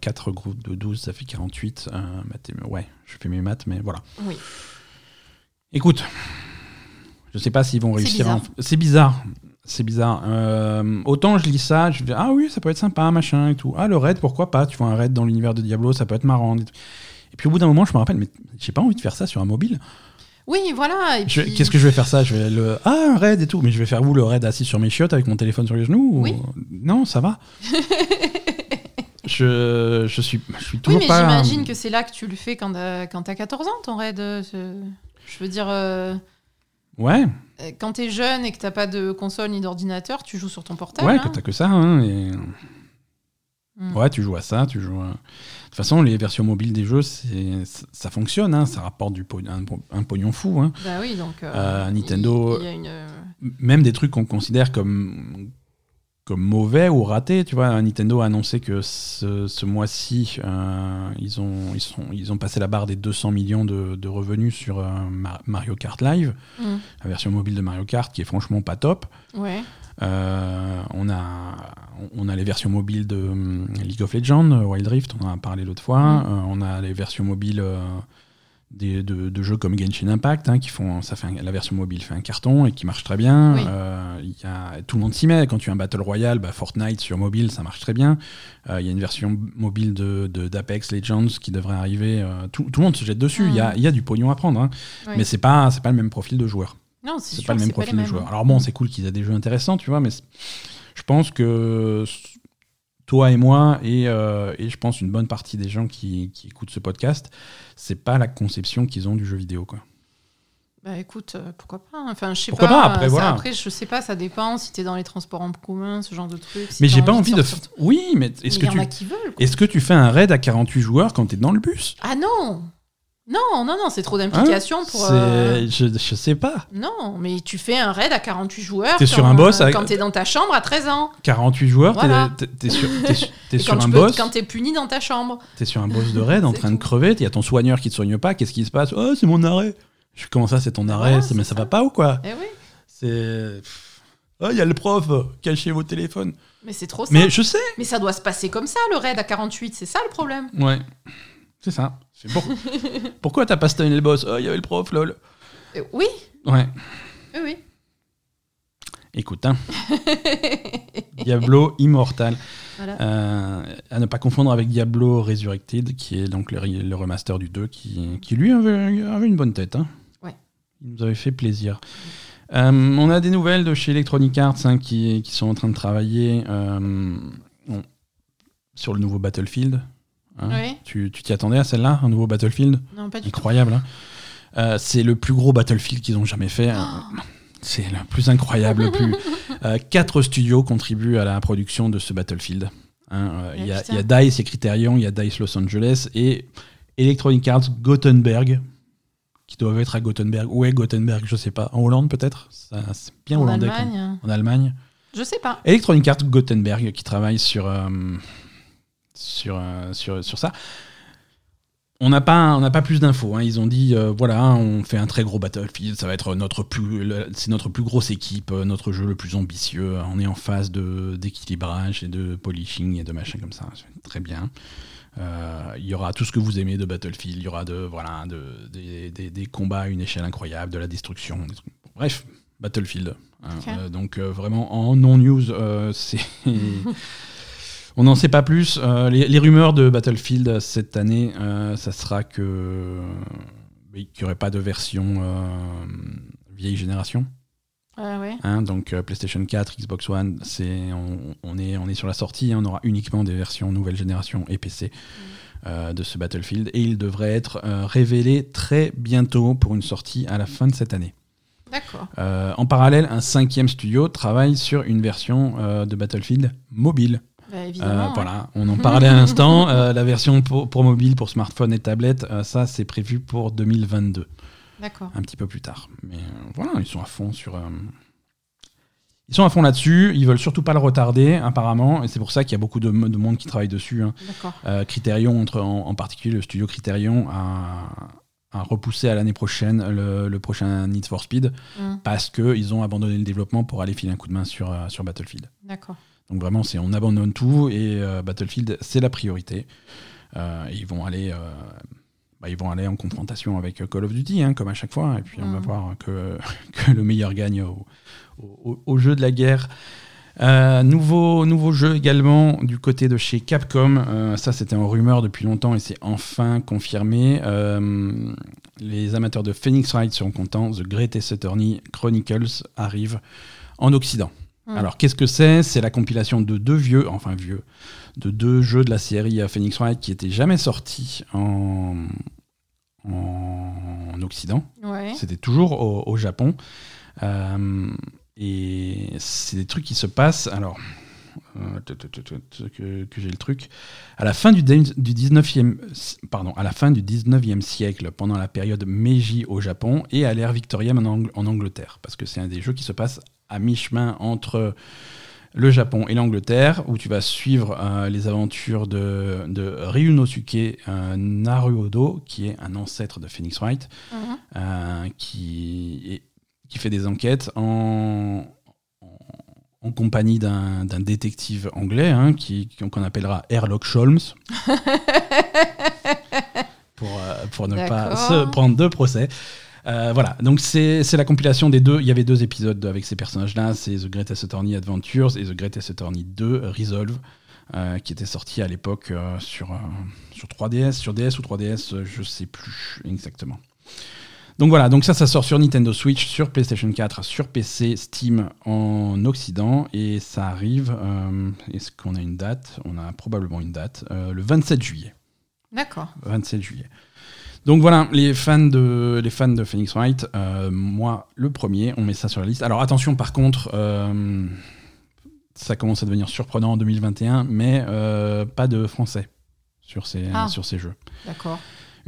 4 groupes de 12, ça fait 48. euh, ouais, je fais mes maths, mais voilà. Oui. Écoute, je sais pas s'ils vont réussir. C'est bizarre. C'est bizarre. Euh, autant je lis ça, je dis ah oui, ça peut être sympa, machin et tout. Ah le raid, pourquoi pas Tu vois un raid dans l'univers de Diablo, ça peut être marrant. Et puis au bout d'un moment, je me rappelle, mais j'ai pas envie de faire ça sur un mobile. Oui, voilà. Puis... Qu'est-ce que je vais faire ça? Je vais le ah un raid et tout, mais je vais faire où le raid assis sur mes chiottes avec mon téléphone sur les genoux ou- Oui. Non, ça va. (laughs) je, je suis je suis Oui, toujours mais pas. j'imagine que c'est là que tu le fais quand t'as quand t'as 14 ans, ton raid. euh, Je, veux dire, euh, Ouais, euh, quand t'es jeune et que t'as pas de console ni d'ordinateur, tu joues sur ton portable. ouais, hein. que t'as que ça. hein, et- Mm. Ouais, tu joues à ça, tu joues. à- De toute façon, les versions mobiles des jeux, c'est ça fonctionne, hein, ça rapporte du po- un, un pognon fou. hein. Bah oui, donc. euh, Euh, Nintendo- Il, il y a une. même des trucs qu'on considère comme, comme mauvais ou ratés. Tu vois, Nintendo a annoncé que ce, ce mois-ci, euh, ils, ont, ils, sont, ils ont passé la barre des 200 millions de, de revenus sur euh, Ma- Mario Kart Live, mm, la version mobile de Mario Kart qui est franchement pas top. Ouais. Euh, on, a, on a les versions mobiles de League of Legends, Wild Rift, on en a parlé l'autre fois. Mm. On a les versions mobiles des- de, de jeux comme Genshin Impact, hein, qui font, ça fait un- la version mobile fait un carton et qui marche très bien. Oui. Euh, y a, tout le monde s'y met. Quand tu as un Battle Royale, bah, Fortnite sur mobile, ça marche très bien. Euh, Il y a une version mobile de de- d'Apex Legends qui devrait arriver. euh, tout, tout le monde se jette dessus. Il y, a, il y a du pognon à prendre. hein. Oui. Mais c'est pas, c'est pas le même profil de joueur. Non, c'est pas le même profil de joueur. Alors bon, c'est cool qu'ils aient des jeux intéressants, tu vois, mais je pense que toi et moi, et, euh, et je pense une bonne partie des gens qui, qui écoutent ce podcast, c'est pas la conception qu'ils ont du jeu vidéo, quoi. Bah écoute, euh, pourquoi pas hein. Enfin, je sais Pourquoi pas. pas, après, ça, voilà. Après, je sais pas, ça dépend si t'es dans les transports en commun, ce genre de trucs. si mais j'ai pas envie de. sortir- Oui, mais est-ce que tu est-ce que tu fais un raid à 48 joueurs quand t'es dans le bus? Ah non Non, non, non, c'est trop d'implication pour. C'est- euh, je, je sais pas. Non, mais tu fais un raid à 48 joueurs. T'es quand, sur un boss euh, avec- Quand t'es dans ta chambre à 13 ans. 48 joueurs, t'es- Voilà. t'es sur, t'es (laughs) sur- un peux- boss. quand t'es puni dans ta chambre. T'es sur un boss de raid (laughs) en train de crever, il y a ton soigneur qui te soigne pas, qu'est-ce qui se passe? Oh, c'est mon arrêt. Je comment ça, c'est ton arrêt? Voilà, Mais ça, ça. va pas ou quoi? Eh oui, C'est. Oh, il y a le prof, cachez vos téléphones. mais c'est trop ça. Mais Mais... je sais ça doit se passer comme ça, le raid à 48, c'est ça le problème. Ouais. C'est ça. C'est pour- (laughs) Pourquoi t'as pas stunné le boss? Oh, il y avait le prof, lol. Euh, oui, Ouais. oui, oui. Écoute, hein. Diablo Immortal. Voilà. Euh, à ne pas confondre avec Diablo Resurrected, qui est donc le, le remaster du 2, qui, qui lui avait, avait une bonne tête. hein. Ouais. Il nous avait fait plaisir. Euh, on a des nouvelles de chez Electronic Arts hein, qui, qui sont en train de travailler euh, bon, sur le nouveau Battlefield. Hein. Tu t'y attendais à celle-là, un nouveau Battlefield? Non, pas du tout. Incroyable. hein. Euh, c'est le plus gros Battlefield qu'ils ont jamais fait. hein. C'est le plus incroyable. le plus. (laughs) Euh, quatre studios contribuent à la production de ce Battlefield. Hein, euh, Il y, a- putain. il y a DICE et Criterion, il y a DICE Los Angeles et Electronic Arts Gothenburg, qui doivent être à Gothenburg. Où est Gothenburg? Je sais pas. En Hollande peut-être? C'est bien En hollandais. Allemagne, En Allemagne. je sais pas. Electronic Arts Gothenburg qui travaille sur, sur, euh, sur, sur ça. On n'a pas, on n'a pas plus d'infos. hein. Ils ont dit, euh, voilà, on fait un très gros Battlefield, ça va être notre plus, c'est notre plus grosse équipe, euh, notre jeu le plus ambitieux. On est en phase de d'équilibrage et de polishing et de machin comme ça. Très bien. Euh, Il y aura tout ce que vous aimez de Battlefield. Il y aura de, voilà, de, des, des- des combats à une échelle incroyable, de la destruction. des trucs. Bref, Battlefield. hein. Euh, donc vraiment en non news, c'est (laughs) on n'en sait pas plus. Euh, les, les rumeurs de Battlefield cette année, euh, ça sera que oui, qu'il n'y aurait pas de version euh, vieille génération. Ouais, ouais. hein. donc PlayStation 4, Xbox One, c'est on, on est on est sur la sortie. hein. on aura uniquement des versions nouvelle génération et PC. euh, de ce Battlefield et il devrait être euh, révélé très bientôt pour une sortie à la fin de cette année. D'accord. Euh, en parallèle, un cinquième studio travaille sur une version euh, de Battlefield mobile. Bah, Euh, voilà, on en parlait à l'instant. euh, la version pour, pour mobile, pour smartphone et tablette, euh, ça c'est prévu pour 2022, D'accord. un petit peu plus tard. Mais voilà, ils sont à fond sur. Ils sont à fond là-dessus. Ils veulent surtout pas le retarder, apparemment, et c'est pour ça qu'il y a beaucoup de, de monde qui travaille dessus. hein. D'accord. Criterion, entre, en, en particulier le studio Criterion, a, a repoussé à l'année prochaine le, le prochain Need for Speed Mm. parce qu'ils ont abandonné le développement pour aller filer un coup de main sur, sur Battlefield. D'accord. Donc vraiment, c'est on abandonne tout et euh, Battlefield, c'est la priorité. Euh, ils vont aller. euh, bah, ils vont aller en confrontation avec Call of Duty, hein, comme à chaque fois, et puis on va Mhm. voir que, (laughs) que le meilleur gagne au, au- au jeu de la guerre. Euh, nouveau, nouveau jeu également du côté de chez Capcom. Euh, ça, c'était en rumeur depuis longtemps et c'est enfin confirmé. Euh, les amateurs de Phoenix Wright seront contents. The Greatest Attorney Chronicles arrive en Occident. Mm. Alors, qu'est-ce que c'est? C'est la compilation de deux vieux, enfin vieux, de deux jeux de la série Phoenix Wright qui n'étaient jamais sortis en, en Occident. Ouais. C'était toujours au, au Japon. Euh, et c'est des trucs qui se passent. Alors, euh, que, que j'ai le truc. À la fin du, dé- du 19e, pardon, à la fin du 19e siècle, pendant la période Meiji au Japon et à l'ère victorienne en Angleterre. Parce que c'est un des jeux qui se passe à mi-chemin entre le Japon et l'Angleterre, où tu vas suivre euh, les aventures de, de Ryunosuke euh, Naruhodo, qui est un ancêtre de Phoenix Wright, Mhm. euh, qui, est- qui fait des enquêtes en, en, en compagnie d'un détective anglais, hein, qui qu'on appellera Sherlock Holmes, (laughs) pour, pour ne pas se prendre de procès. Euh, voilà, donc c'est la compilation des deux. Il y avait deux épisodes avec ces personnages-là c'est The Greatest Attorney Adventures et The Greatest Attorney 2 Resolve, euh, qui était sorti à l'époque euh, sur, euh, sur 3DS, sur DS ou 3DS, euh, je sais plus exactement. Donc voilà, donc ça, ça sort sur Nintendo Switch, sur PlayStation 4, sur PC, Steam en Occident, et ça arrive. Est-ce qu'on a une date? On a probablement une date, le 27 juillet. D'accord. 27 juillet. Donc voilà, les fans de, les fans de Phoenix Wright, euh, moi le premier, on met ça sur la liste. Alors attention par contre, euh, ça commence à devenir surprenant en 2021, mais euh, pas de français sur ces, Ah. sur ces jeux. D'accord.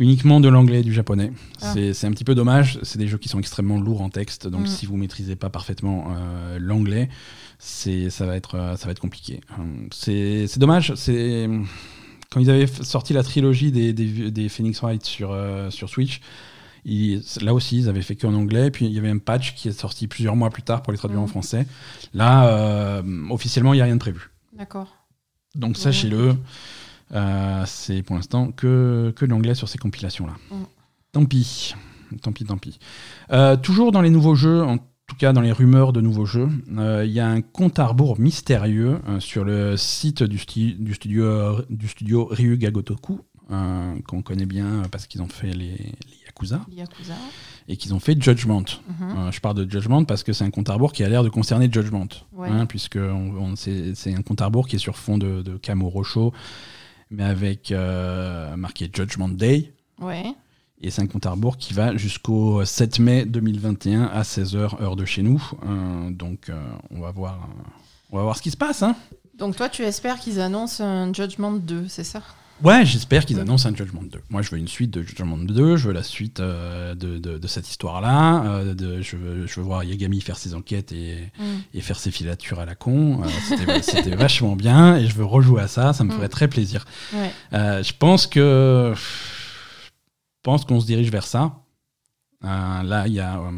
Uniquement de l'anglais et du japonais. Ah. C'est un petit peu dommage, c'est des jeux qui sont extrêmement lourds en texte, donc Mm. si vous maîtrisez pas parfaitement euh, l'anglais, ça va être ça va être compliqué. Hum, C'est c'est dommage, c'est quand ils avaient sorti la trilogie des, des, des Phoenix Wright sur, euh, sur Switch, ils- là aussi ils avaient fait qu'en anglais, puis il y avait un patch qui est sorti plusieurs mois plus tard pour les traduire en français. Là, euh, officiellement, il n'y a rien de prévu. D'accord. Donc Ouais. sachez-le, euh, c'est pour l'instant que, que l'anglais sur ces compilations-là. Mm. Tant pis, tant pis, tant pis. Toujours dans les nouveaux jeux, en tout cas dans les rumeurs de nouveaux jeux, euh, il y a un compte à rebours mystérieux euh, sur le site du, sti- du studio, euh, du studio Ryuga Gotoku, qu'on connaît bien parce qu'ils ont fait les, les Yakuza Yakuza. et qu'ils ont fait Judgment. Mhm. Euh, je parle de Judgment parce que c'est un compte à rebours qui a l'air de concerner Judgment. Ouais. Hein, puisque on- on- c'est un compte à rebours qui est sur fond de, de Kamurocho, mais avec marqué Judgment Day. Ouais. Et c'est un compte à rebours qui va jusqu'au 7 mai 2021 à 16h, heure de chez nous. Euh, donc euh, on, va voir, euh, on va voir ce qui se passe. Hein. Donc toi, tu espères qu'ils annoncent un Judgment 2, c'est ça? Ouais, j'espère qu'ils annoncent un Judgment 2. Moi, je veux une suite de Judgment 2, je veux la suite de, de- de cette histoire-là. je, veux, je veux voir Yagami faire ses enquêtes et, Mm. et faire ses filatures à la con. (laughs) C'était- vachement bien et je veux rejouer à ça, ça me Mm. ferait très plaisir. Ouais. Je pense que pense qu'on se dirige vers ça. Euh, là, il y a euh,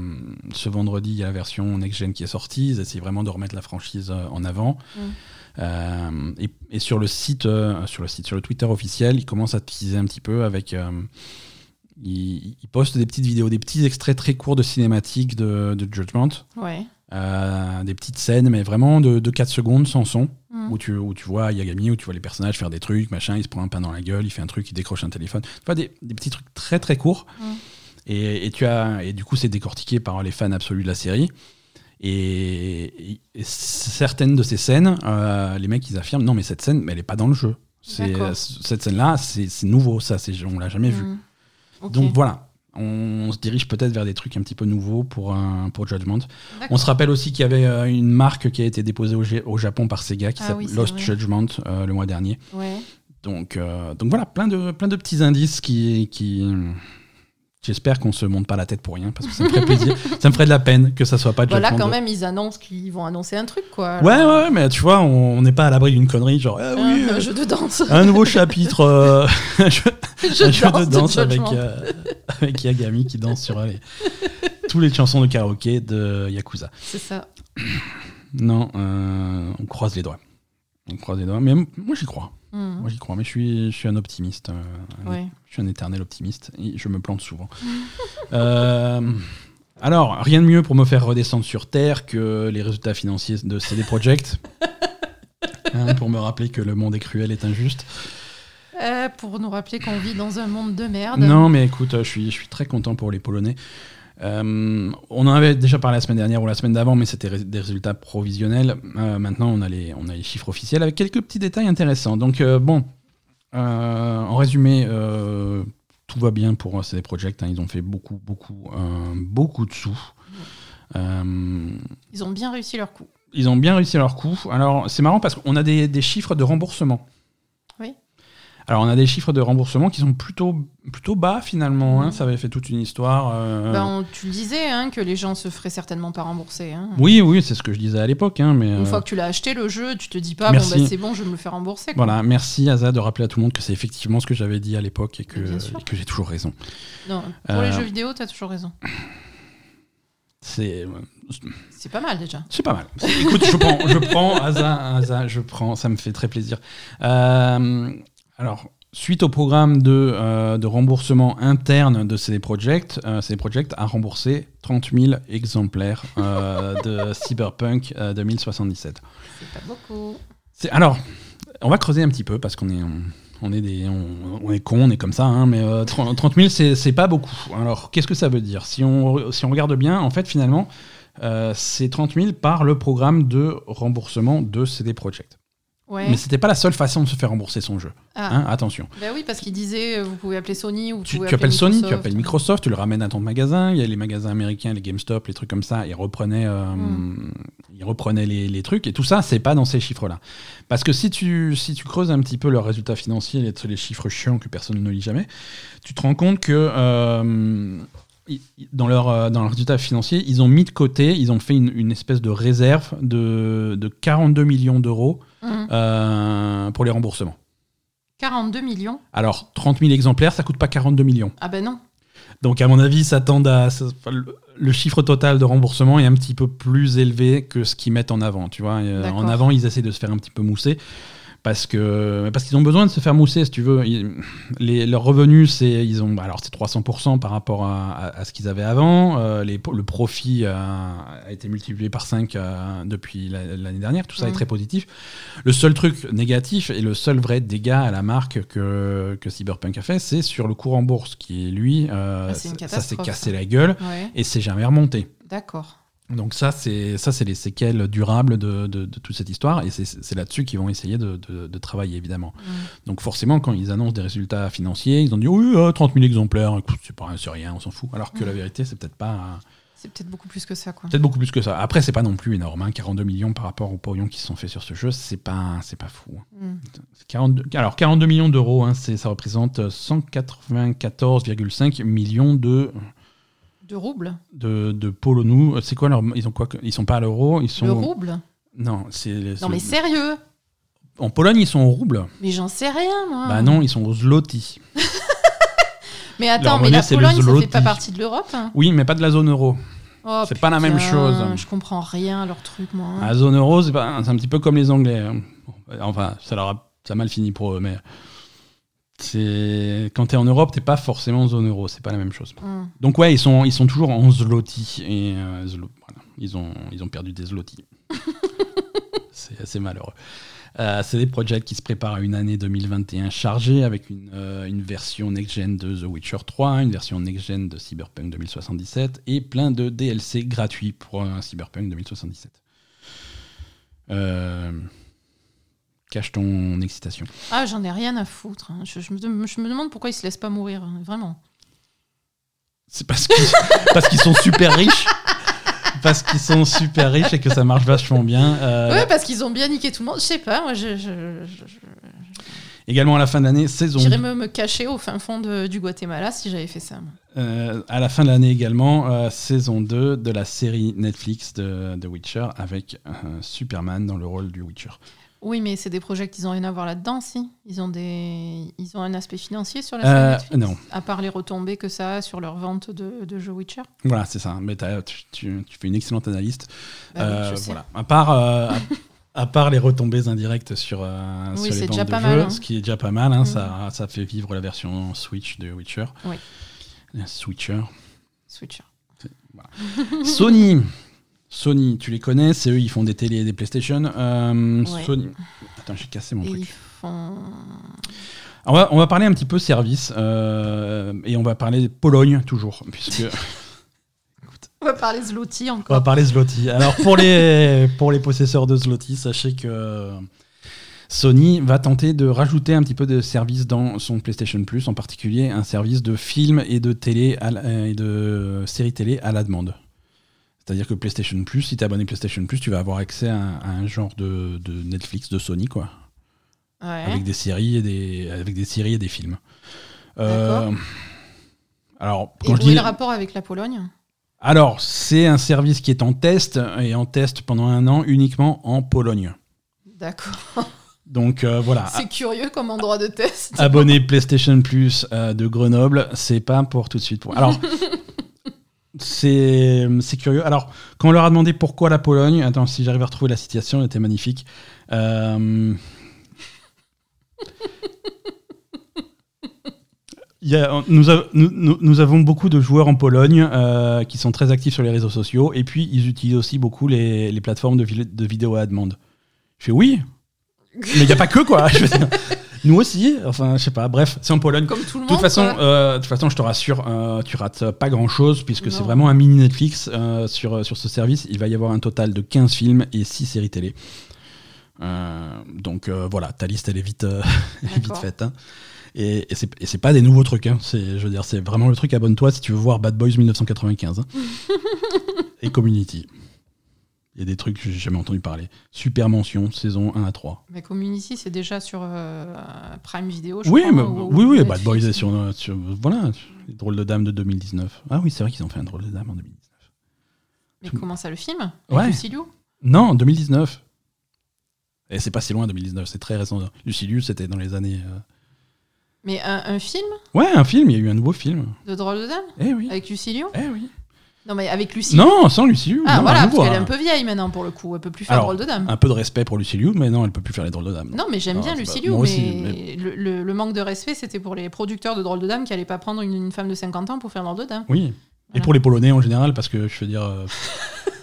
ce vendredi, il y a la version next-gen qui est sortie. Ils essaient vraiment de remettre la franchise euh, en avant. Mm. Et, et sur le site, sur le site, sur le Twitter officiel, ils commencent à teaser un petit peu avec. ils, ils postent des petites vidéos, des petits extraits très courts de cinématiques de, de Judgment, Ouais. Euh, des petites scènes, mais vraiment de, de 4 secondes sans son Mm. où tu, où tu vois Yagami, où tu vois les personnages faire des trucs, machin, il se prend un pain dans la gueule, il fait un truc, il décroche un téléphone. Tu vois, des, des petits trucs très très courts. Mm. Et, et tu as, et du coup, c'est décortiqué par les fans absolus de la série. Et, et- et certaines de ces scènes, euh, les mecs, ils affirment non, mais cette scène, mais elle est pas dans le jeu. C'est, D'accord. cette scène-là, c'est, c'est nouveau, ça, c'est, on l'a jamais vu. Mm. Donc voilà. On se dirige peut-être vers des trucs un petit peu nouveaux pour, un, pour Judgment. On se rappelle aussi qu'il y avait euh, une marque qui a été déposée au, Japon par Sega qui Ah s'appelle oui, Lost vrai. Judgment euh, le mois dernier. Ouais. Donc, euh, donc voilà, plein de, plein de petits indices qui. qui J'espère qu'on se monte pas la tête pour rien parce que ça me ferait plaisir. ça me ferait de la peine que ça soit pas. Voilà, quand 2. même, ils annoncent qu'ils vont annoncer un truc, quoi. Ouais, Alors, ouais, ouais, mais tu vois, on n'est pas à l'abri d'une connerie, genre, ah oui, un euh, jeu de danse. un nouveau chapitre, euh, (laughs) un jeu, (laughs) jeu un jeu de de danse avec, euh, (laughs) avec Yagami qui danse sur les, toutes les chansons de karaoké de Yakuza. C'est ça. Non, euh, on croise les doigts. On croise les doigts, mais moi j'y crois. Moi j'y crois, mais je suis, je suis un optimiste. euh, Ouais. Je suis un éternel optimiste et je me plante souvent. (laughs) Euh, alors, rien de mieux pour me faire redescendre sur Terre que les résultats financiers de CD Projekt. (laughs) Hein, pour me rappeler que le monde est cruel et injuste. Euh, pour nous rappeler qu'on vit dans un monde de merde. Non, mais écoute, je suis, je suis très content pour les Polonais. Euh, on en avait déjà parlé la semaine dernière ou la semaine d'avant, mais c'était des résultats provisionnels. Euh, maintenant, on a, les, on a les chiffres officiels avec quelques petits détails intéressants. Donc, euh, bon, en résumé, tout va bien pour CD Projekt. hein. Ils ont fait beaucoup, beaucoup, beaucoup de sous. Ils ont bien réussi leur coup. ils ont bien réussi leur coup. Alors, c'est marrant parce qu'on a des, des chiffres de remboursement. Alors, on a des chiffres de remboursement qui sont plutôt, plutôt bas finalement. hein. Mhm. Ça avait fait toute une histoire. euh, Ben, on- tu le disais, hein, que les gens se feraient certainement pas rembourser. hein. Oui, oui, c'est ce que je disais à l'époque. hein, mais, Une euh, fois que tu l'as acheté, le jeu, tu te dis pas, Merci. bon, ben, c'est bon, je vais me le faire rembourser. quoi. Voilà, merci Aza de rappeler à tout le monde que c'est effectivement ce que j'avais dit à l'époque et que, et que j'ai toujours raison. Non, pour Euh, les jeux vidéo, tu as toujours raison. C'est C'est pas mal déjà. c'est pas mal. Écoute, je prends, je prends Aza, Aza, je prends, ça me fait très plaisir. Euh, alors, suite au programme de, euh, de remboursement interne de CD Projekt, euh, CD Projekt a remboursé 30 000 exemplaires euh, (laughs) de Cyberpunk euh, 2077. C'est pas beaucoup. Alors, on va creuser un petit peu parce qu'on est, on, on est des, on, on est con, on est comme ça, hein, mais euh, 30 30 000 c'est, pas beaucoup. Alors, qu'est-ce que ça veut dire? Si on, si on regarde bien, en fait, finalement, c'est 30 000 par le programme de remboursement de CD Projekt. Ouais. Mais c'était pas la seule façon de se faire rembourser son jeu. Ah. hein, attention. Ben oui, parce qu'il disait, euh, vous pouvez appeler Sony ou Tu, tu appelles Sony, tu Microsoft. appelles Microsoft, tu le ramènes à ton magasin. Il y a les magasins américains, les GameStop, les trucs comme ça. Ils reprenaient, euh, Mm. ils reprenaient les, les trucs. Et tout ça, c'est pas dans ces chiffres-là. Parce que si tu, si tu creuses un petit peu leurs résultats financiers, les, les chiffres chiants que personne ne lit jamais, tu te rends compte que euh, dans leurs euh, dans leurs résultats financiers, ils ont mis de côté, ils ont fait une, une espèce de réserve de, de 42 millions d'euros Mhm. euh, pour les remboursements. 42 millions Alors, 30 000 exemplaires, ça coûte pas 42 millions. Ah ben non. Donc, à mon avis, à. ça- enfin, le- Le chiffre total de remboursement est un petit peu plus élevé que ce qu'ils mettent en avant. Tu vois, euh, en avant, ils essaient de se faire un petit peu mousser. Parce que parce qu'ils ont besoin de se faire mousser, si tu veux. Ils- les, leurs revenus, c'est ils ont alors c'est 300% par rapport à, à- à ce qu'ils avaient avant. Euh, les, le profit a, a été multiplié par 5 euh, depuis la- l'année dernière. Tout ça est Mhm. très positif. Le seul truc négatif et le seul vrai dégât à la marque que, que Cyberpunk a fait, c'est sur le cours en bourse, qui lui, euh, Ah, ça s'est cassé la gueule Ouais, et c'est jamais remonté. d'accord. Donc ça, c'est ça, c'est les séquelles durables de, de- de toute cette histoire, et c'est- là-dessus qu'ils vont essayer de, de- travailler, évidemment. Mhm. Donc forcément, quand ils annoncent des résultats financiers, ils ont dit oui, euh, 30 000 exemplaires, c'est pas, c'est rien, on s'en fout. Alors que la vérité, c'est peut-être pas, C'est peut-être beaucoup plus que ça, quoi. peut-être beaucoup plus que ça. Après, c'est pas non plus énorme, hein, 42 millions par rapport aux pognon qui se sont faits sur ce jeu, c'est pas, c'est pas fou. hein. C'est 42, alors 42 millions d'euros, hein, ça représente 194,5 millions de De roubles de, de Polonais. C'est quoi leur, ils ont quoi que- Ils sont pas à l'euro, ils sont. Le rouble Non, c'est. Non mais sérieux En Pologne, ils sont au rouble. Mais j'en sais rien, moi. Bah non, ils sont au zloty. (laughs) Mais Leur attends, mais monnaie, la c'est le Pologne, ça zloty. fait pas partie de l'Europe hein Oui, mais pas de la zone euro. Oh, C'est pas la même putain, chose. Je comprends rien à leur truc, moi. hein. La zone euro, c'est pas- c'est un petit peu comme les Anglais. hein. Bon, Enfin, ça leur a, ça a mal fini pour eux, mais quand t'es en Europe, t'es pas forcément en zone euro. C'est pas la même chose. Hum. Donc ouais, ils sont, ils sont toujours en zloty et euh, zlo- voilà, ils ont, ils ont perdu des zloty. (laughs) c'est assez malheureux. Euh, c'est des projets qui se préparent à une année 2021 chargée avec une, euh, une version next-gen de The Witcher 3, une version next-gen de Cyberpunk 2077 et plein de DLC gratuits pour un Cyberpunk 2077. Euh, cache ton excitation. Ah, j'en ai rien à foutre. hein. Je, je me, dem- je me demande pourquoi ils se laissent pas mourir, hein, vraiment. C'est parce qu'ils (laughs) parce qu'ils sont super riches. Parce qu'ils sont super riches et que ça marche vachement bien. Euh, Ouais, parce qu'ils ont bien niqué tout le monde. Je sais pas, moi, je, je- également à la fin de l'année, saison j'irais me, me cacher au fin fond de- du Guatemala si j'avais fait ça. Euh, à la fin de l'année également, euh, saison 2 de la série Netflix de, de Witcher avec euh, Superman dans le rôle du Witcher. Oui, mais c'est des projets qui n'ont rien à voir là-dedans, si. Ils ont, des... Ils ont un aspect financier sur la série Euh, Netflix non, À part les retombées que ça a sur leur vente de, de jeux Witcher voilà, c'est ça. Mais tu, tu- tu fais une excellente analyste. Bah Euh, je sais. voilà. À part, euh, à, part les retombées indirectes sur, euh, Oui, sur les ventes de jeux, mal, hein. ce qui est déjà pas mal, hein, Mhm. ça, ça fait vivre la version Switch de Witcher. Oui. Euh, Switcher. Switcher. Sony. (laughs) Sony, tu les connais, c'est eux, ils font des télé et des PlayStation. Euh, Ouais. Sony. Attends, j'ai cassé mon Et truc. ils font. On va, on va parler un petit peu service euh, et on va parler de Pologne toujours, puisque (laughs) On va parler Zloty on va encore. parler Zloty. Alors pour les, (laughs) pour les possesseurs de Zloty, sachez que Sony va tenter de rajouter un petit peu de service dans son PlayStation Plus, en particulier un service de films et de télé à la- et de séries télé à la demande. C'est-à-dire que PlayStation Plus, si tu es abonné PlayStation Plus, tu vas avoir accès à, un- à un genre de, de Netflix de Sony, quoi. Ouais. avec des séries et des avec des séries et des films. Euh, alors Et quand où je est dis le rapport avec la Pologne? Alors c'est un service qui est en test et en test pendant un an uniquement en Pologne. D'accord. (laughs) Donc euh, voilà. C'est curieux comme endroit de test. Abonné PlayStation Plus euh, de Grenoble, c'est pas pour tout de suite. Pour... Alors (laughs) c'est curieux. Alors quand on leur a demandé pourquoi la Pologne, attends si j'arrive à retrouver la citation, elle était magnifique. Euh, (laughs) Il y a- nous, avons beaucoup de joueurs en Pologne euh, qui sont très actifs sur les réseaux sociaux et puis ils utilisent aussi beaucoup les, plateformes de, vi- de vidéo à demande. Je fais oui, mais il n'y a pas que quoi. (laughs) Nous aussi, enfin je sais pas, bref, c'est en Pologne. Comme tout le De monde. toute façon, euh, de toute façon, je te rassure, euh, tu rates pas grand chose puisque c'est vraiment un mini Netflix euh, sur, sur ce service. Il va y avoir un total de 15 films et 6 séries télé. Euh, donc euh, voilà, ta liste elle est vite, euh, (laughs) elle est vite faite. hein. Et, et c'est pas des nouveaux trucs. hein. C'est, je veux dire, c'est vraiment le truc. Abonne-toi si tu veux voir Bad Boys 1995 hein. (laughs) et Community. A des trucs que j'ai jamais entendu parler. Super mention, saison 1 à 3. Mais Community, c'est déjà sur euh, Prime Video. Je Oui, crois, mais, ou- oui, ou oui. Bad Boys est sur, euh, sur- voilà, les drôles de dames de 2019. Ah oui, c'est vrai qu'ils ont fait un drôle de dame en 2019. Mais tout- comment ça, le film? Ouais. Avec Liu Non, 2019. Et c'est pas si loin 2019, c'est très récent. Lucilius, c'était dans les années. euh, Mais un, un film? Ouais, un film, il y a eu un nouveau film. de Drôle de Dame? Eh oui. Avec Lucy Liu Eh oui. Non, mais avec Lucy Non, sans Lucilius. Ah non, voilà, parce qu'elle est un peu vieille maintenant pour le coup. Elle peut plus faire Alors, Drôle de Dame. Un peu de respect pour Lucilius, mais non, elle peut plus faire les drôles de dames. Non, mais j'aime bien pas- Liu, mais, Le, le- le manque de respect, c'était pour les producteurs de Drôle de Dame qui allaient pas prendre une, une femme de 50 ans pour faire Drôle de Dame. Oui. Et Voilà. pour les Polonais en général, parce que je veux dire. euh, (laughs)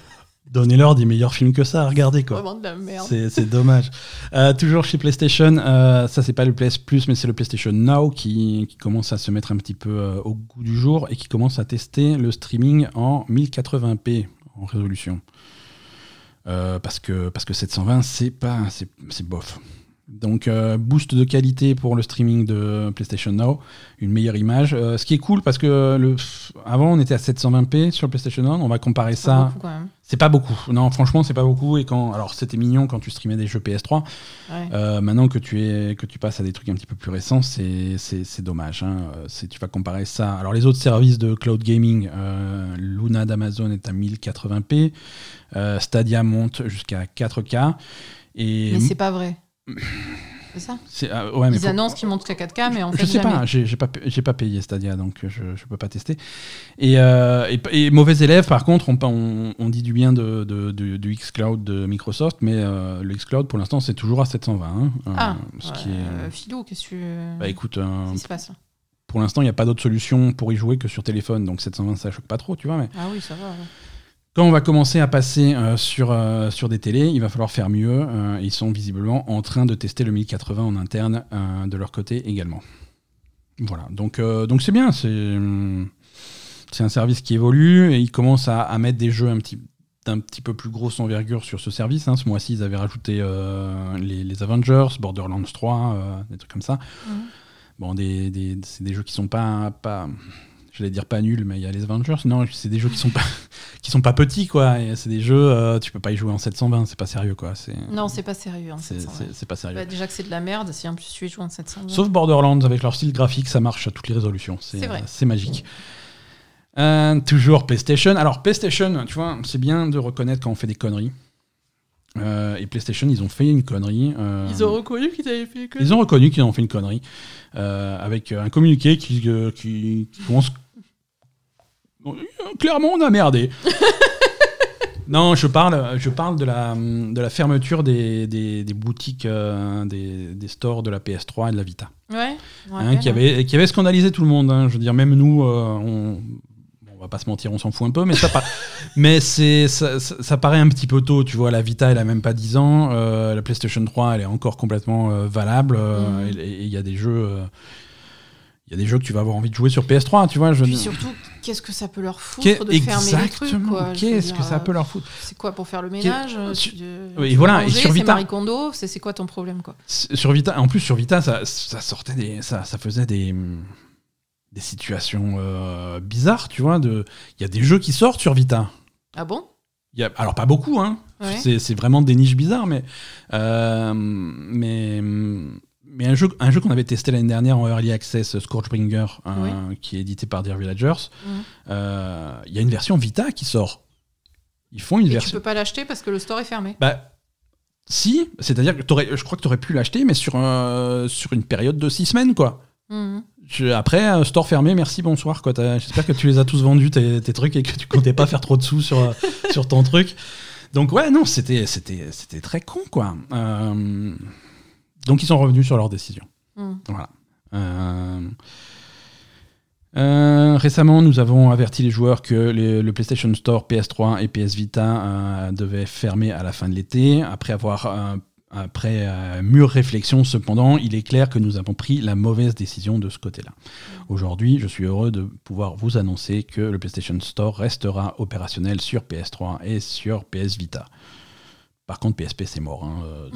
Donnez-leur des meilleurs films que ça à regarder, quoi. Vraiment de la merde. C'est dommage. Euh, toujours chez PlayStation, euh, ça c'est pas le PS Plus, mais c'est le PlayStation Now qui, qui commence à se mettre un petit peu euh, au goût du jour et qui commence à tester le streaming en 1080p en résolution. Parce, que, parce que 720, c'est pas, c'est bof. Donc euh, boost de qualité pour le streaming de PlayStation Now, une meilleure image. Euh, ce qui est cool parce que le, avant on était à 720p sur PlayStation Now, on va comparer ça. C'est pas beaucoup. Non, franchement, c'est pas beaucoup. Et quand, alors, c'était mignon quand tu streamais des jeux PS3. Ouais. Euh, maintenant que tu es, que tu passes à des trucs un petit peu plus récents, c'est, dommage. hein. Euh, tu vas comparer ça. Alors, les autres services de cloud gaming, euh, Luna d'Amazon est à 1080p. euh, Stadia monte jusqu'à 4K. Et Mais c'est pas vrai. C'est ça ah, ouais, mais Ils faut- annoncent qu'ils montent jusqu'à 4K, mais en je fait, sais jamais. pas, j'ai pas, pas payé Stadia, donc je, je peux pas tester. Et, euh, et, et mauvais élève, par contre, on, on, on dit du bien de, de- de- du xCloud de Microsoft, mais euh, le xCloud, pour l'instant, c'est toujours à 720. hein, euh, Ah, ce ouais, qui est, euh, Philou, qu'est-ce que bah écoute, euh, Qu'est-ce qui se passe pour l'instant, il n'y a pas d'autre solution pour y jouer que sur téléphone, donc 720, ça choque pas trop, tu vois. Mais Ah oui, ça va. ouais. Quand on va commencer à passer euh, sur, euh, sur des télés, il va falloir faire mieux. euh, ils sont visiblement en train de tester le 1080 en interne de leur côté également. Voilà, donc donc c'est bien. C'est hum, c'est un service qui évolue et ils commencent à, à mettre des jeux un petit d'un petit peu plus grosse envergure sur ce service. hein. Ce mois-ci, ils avaient rajouté les, les Avengers, Borderlands 3, euh, des trucs comme ça. Mhm. Bon, des, des- c'est des jeux qui sont pas, pas j'allais dire pas nul, mais il y a les Avengers. Non, c'est des jeux qui sont pas, (laughs) qui sont pas petits, quoi. C'est des jeux, euh, tu peux pas y jouer en 720, c'est pas sérieux, quoi. Non, c'est pas sérieux. hein, c'est, 720. c'est- c'est pas sérieux. Bah, déjà que c'est de la merde, si en plus tu y joues en 720. Sauf Borderlands, avec leur style graphique, ça marche à toutes les résolutions. C'est, vrai. euh, c'est magique. Euh, toujours PlayStation. Alors, PlayStation, tu vois, c'est bien de reconnaître quand on fait des conneries. Euh, et PlayStation, ils ont fait une connerie. euh, reconnu qu'ils avaient fait que Ils ont reconnu qu'ils ont fait une connerie euh, avec un communiqué qui, qui, qui commence. Euh, Clairement, on a merdé. (laughs) non, je parle, je parle de, la, de la fermeture des, des, des boutiques, euh, des, des stores de la PS3 et de la Vita. Ouais. Hein, qui, avait, qui avait scandalisé tout le monde. hein. Je veux dire, même nous, euh, on, on va pas se mentir, on s'en fout un peu, mais ça, (laughs) mais c'est, ça, ça- ça paraît un petit peu tôt. Tu vois, la Vita, elle a même pas 10 ans. euh, la PlayStation 3, elle est encore complètement euh, valable. euh, Mhm. et il y a des jeux. il y a des jeux que tu vas avoir envie de jouer sur PS3, tu vois. Je... Puis surtout, qu'est-ce que ça peut leur foutre de fermer les trucs Exactement. je veux Qu'est-ce que ça euh, peut leur foutre C'est quoi pour faire le ménage euh, Sur- tu- euh, Oui, voilà, et sur c'est Vita- Marie Kondo, c'est c'est quoi ton problème quoi Sur Vita, en plus sur Vita, ça, ça sortait des, ça, ça faisait des, des situations euh, bizarres, tu vois. De, il y a des jeux qui sortent sur Vita. Ah bon? Y a, alors pas beaucoup, hein. Ouais. C'est, c'est vraiment des niches bizarres, mais euh, mais mais un jeu, un jeu qu'on avait testé l'année dernière en early access, Scorchbringer, euh, qui est édité par Dear Villagers. Mhm. euh, Il y a une version Vita qui sort. Ils font une Et tu version. peux pas l'acheter parce que le store est fermé. Bah, si, c'est-à-dire que je crois que tu aurais pu l'acheter, mais sur, euh, sur une période de six semaines, quoi. Mhm. Je- après, euh, store fermé, merci, bonsoir. J'espère que tu les as tous vendus, tes, tes trucs, et que tu comptais pas faire trop de sous sur, euh, sur ton truc. Donc, ouais, non, c'était c'était- c'était très con, quoi. Euh, donc, ils sont revenus sur leur décision. Voilà. Euh, euh, récemment, nous avons averti les joueurs que les- le PlayStation Store PS3 et PS Vita euh, devaient fermer à la fin de l'été. Après avoir euh, après euh, mûre réflexion, cependant, il est clair que nous avons pris la mauvaise décision de ce côté-là. Aujourd'hui, je suis heureux de pouvoir vous annoncer que le PlayStation Store restera opérationnel sur PS3 et sur PS Vita. Par contre, PSP, c'est mort. hein. Euh,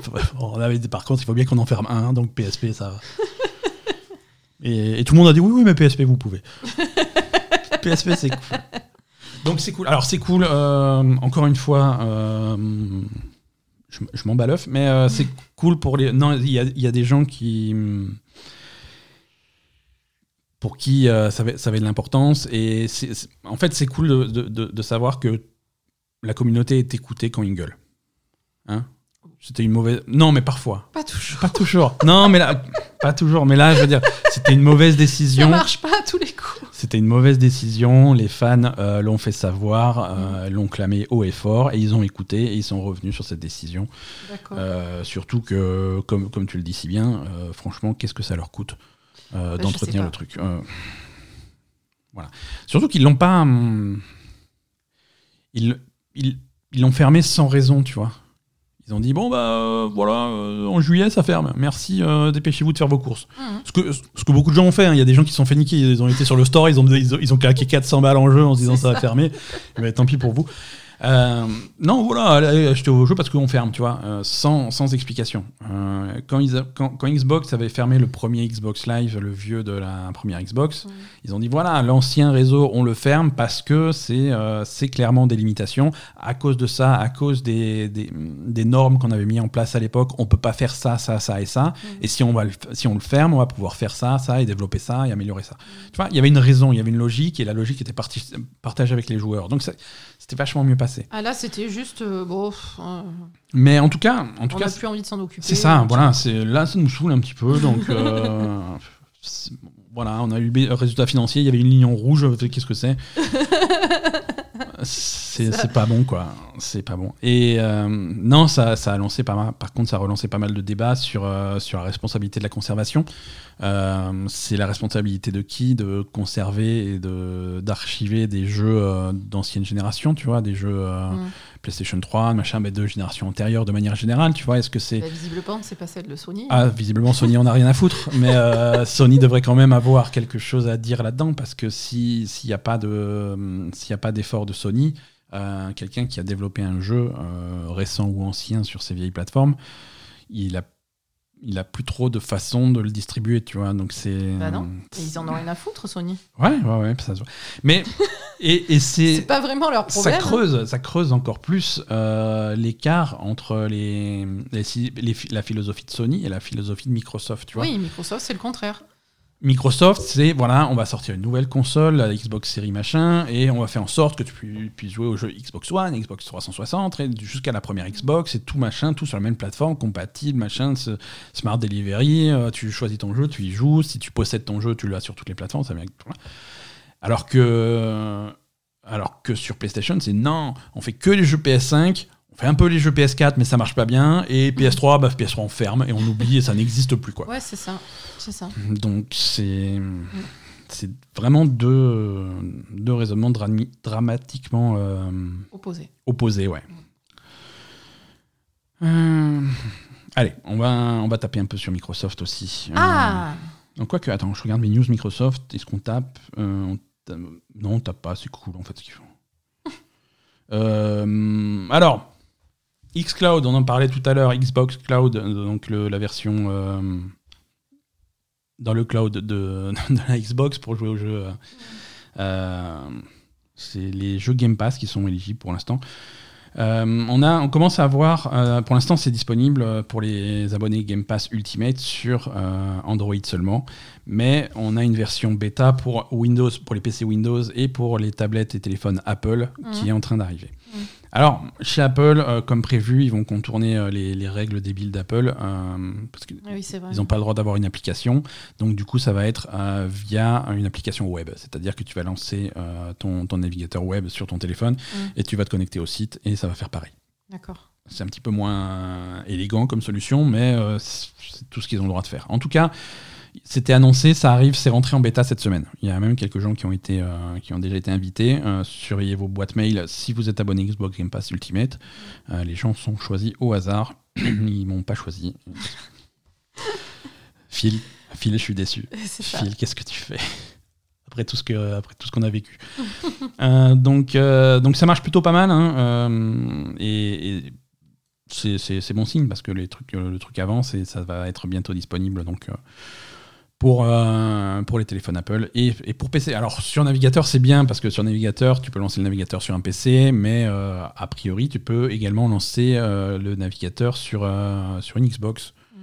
(laughs) On avait dit, par contre, il faut bien qu'on en ferme un, donc PSP, ça va. (laughs) Et, et tout le monde a dit oui, oui, mais PSP, vous pouvez. (laughs) PSP, c'est cool. Donc c'est cool. Alors c'est cool, euh, encore une fois, euh, je, je m'en bats l'œuf, mais euh, c'est cool pour les... Non, il y a, il y a des gens qui... Pour qui ça, avait, ça avait de l'importance. Et en fait, c'est cool de, de- de- de savoir que la communauté est écoutée quand ils gueulent. Hein? C'était une mauvaise... Non, mais parfois. Pas toujours. Pas toujours. Non, mais là, pas toujours. Mais là, je veux dire, c'était une mauvaise Ça décision. marche pas à tous les coups. C'était une mauvaise décision. Les fans euh, l'ont fait savoir, euh, l'ont clamé haut et fort, et ils ont écouté et ils sont revenus sur cette décision. D'accord. Euh, surtout que, comme, comme tu le dis si bien, euh, franchement, qu'est-ce que ça leur coûte Bah, d'entretenir le truc Voilà. Surtout qu'ils l'ont pas. hum, ils ils- ils l'ont fermé sans raison, tu vois. Ils ont dit bon bah euh, voilà euh, en juillet ça ferme. Merci, euh, dépêchez-vous de faire vos courses. Mhm. Ce que, ce que beaucoup de gens ont fait, hein. il y a des gens qui se sont fait niquer, ils ont été sur le store, ils ont, ils ont, ils ont claqué 400 balles en jeu en se disant ça va fermer. (laughs) Eh ben, tant pis pour vous. Euh, non, voilà, allez acheter vos jeux parce qu'on ferme, tu vois, euh, sans, sans explication. Euh, quand, ils a- quand, quand Xbox avait fermé le premier Xbox Live, le vieux de la première Xbox, Mhm. ils ont dit voilà, l'ancien réseau, on le ferme parce que c'est clairement des limitations. À cause de ça, à cause des, des, des normes qu'on avait mis en place à l'époque, on peut pas faire ça, ça, ça et ça. Et si on, va le, si on le ferme, on va pouvoir faire ça, ça, et développer ça, et améliorer ça. Tu vois, il y avait une raison, il y avait une logique, et la logique était partagée avec les joueurs. Donc c'était vachement mieux passé. Ah là, c'était juste. euh, bon, euh, Mais en tout cas, en tout on cas, n'a plus envie de s'en occuper. c'est ça, voilà. C'est là, ça nous saoule un petit peu, (laughs) donc euh, voilà, on a eu résultat financier. Il y avait une ligne en rouge. Qu'est-ce que c'est (laughs) C'est c'est pas bon, quoi. C'est pas bon. Et euh, non, ça, ça a lancé pas mal. Par contre, ça a relancé pas mal de débats sur euh, sur la responsabilité de la conservation. Euh, c'est la responsabilité de qui de conserver et de d'archiver des jeux euh, d'ancienne génération, tu vois, des jeux euh, Mm. PlayStation 3, machin, mais de génération antérieure de manière générale, tu vois. Est-ce que c'est bah, visiblement, c'est pas celle de Sony. ah, visiblement, Sony en a rien à foutre, mais Sony devrait quand même avoir quelque chose à dire là-dedans parce que si s'il n'y a pas de s'il y a pas d'effort de Sony, euh, quelqu'un qui a développé un jeu euh, récent ou ancien sur ces vieilles plateformes, il a il a plus trop de façon de le distribuer, tu vois. Donc c'est. Bah non. ils en ont rien à foutre, Sony. Ouais, ouais, ouais. Ça, mais (laughs) et, et c'est. C'est pas vraiment leur problème. Ça creuse, ça creuse encore plus euh, l'écart entre les, les, la philosophie de Sony et la philosophie de Microsoft, tu vois. Oui, Microsoft, c'est le contraire. Microsoft, c'est voilà, on va sortir une nouvelle console, la Xbox Series machin, et on va faire en sorte que tu puisses jouer au jeu Xbox One, Xbox 360, jusqu'à la première Xbox, et tout machin, tout sur la même plateforme, compatible, machin, Smart Delivery, euh, tu choisis ton jeu, tu y joues, si tu possèdes ton jeu, tu l'as sur toutes les plateformes, ça vient. Alors que, alors que sur PlayStation, c'est non, on fait que les jeux PS5, on fait un peu les jeux PS4, mais ça marche pas bien. Et PS3, bah, PS3 on ferme et on oublie et ça n'existe plus. Quoi. Ouais, c'est ça. ça. Donc c'est. C'est vraiment deux, deux raisonnements dramatiquement euh, opposés. Opposés, ouais. Euh, allez, on va, on va taper un peu sur Microsoft aussi. Euh, ah Donc, quoi que, attends, je regarde mes news Microsoft. Est-ce qu'on tape Non, on tape pas, c'est cool en fait ce qu'ils font. (laughs) alors, xCloud, on en parlait tout à l'heure, Xbox Cloud, donc la version euh, dans le cloud de, (laughs) la Xbox pour jouer aux jeux. Euh, euh, c'est les jeux Game Pass qui sont éligibles pour l'instant. on, a, on commence à voir, pour l'instant c'est disponible pour les abonnés Game Pass Ultimate sur Android seulement, mais on a une version bêta pour Windows, pour les PC Windows et pour les tablettes et téléphones Apple qui mmh. est en train d'arriver. Mmh. Alors, chez Apple, euh, comme prévu, ils vont contourner euh, les, règles débiles d'Apple euh, parce qu'ils ah n'ont pas le droit d'avoir une application. Donc, du coup, ça va être via une application web. C'est-à-dire que tu vas lancer ton, navigateur web sur ton téléphone mm. et tu vas te connecter au site et ça va faire pareil. D'accord. C'est un petit peu moins élégant comme solution, mais c'est tout ce qu'ils ont le droit de faire. En tout cas, c'était annoncé, ça arrive, c'est rentré en bêta cette semaine. Il y a même quelques gens qui ont, été, euh, qui ont déjà été invités. Euh, surveillez vos boîtes mail si vous êtes abonné Xbox Game Pass Ultimate. Euh, les gens sont choisis au hasard. (clears throat) Ils m'ont pas choisi. Phil, Phil, je suis déçu. Phil, qu'est-ce que tu fais? Après tout ce que après tout ce qu'on a vécu. (laughs) donc donc ça marche plutôt pas mal hein, et, c'est bon signe parce que les trucs, le truc avance et ça va être bientôt disponible. Donc, pour, euh, pour les téléphones Apple et, et, pour PC. Alors sur navigateur c'est bien parce que sur navigateur tu peux lancer le navigateur sur un PC mais euh, a priori tu peux également lancer euh, le navigateur sur, sur une Xbox mm.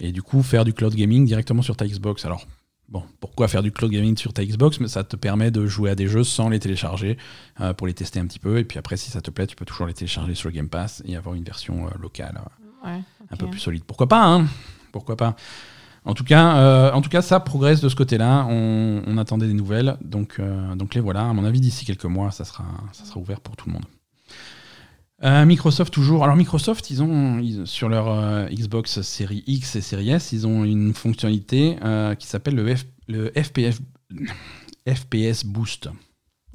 et du coup faire du cloud gaming directement sur ta Xbox. Alors bon pourquoi faire du cloud gaming sur ta Xbox? Mais ça te permet de jouer à des jeux sans les télécharger pour les tester un petit peu et puis après si ça te plaît tu peux toujours les télécharger sur le Game Pass et avoir une version locale un peu plus solide. Pourquoi pas hein? Pourquoi pas? En tout, cas, euh, en tout cas, ça progresse de ce côté-là. On, attendait des nouvelles. Donc, euh, donc les voilà. À mon avis, d'ici quelques mois, ça sera, ça sera ouvert pour tout le monde. Euh, Microsoft toujours. Alors Microsoft, ils ont sur leur Xbox Series X et Series S, ils ont une fonctionnalité qui s'appelle le, FPS Boost.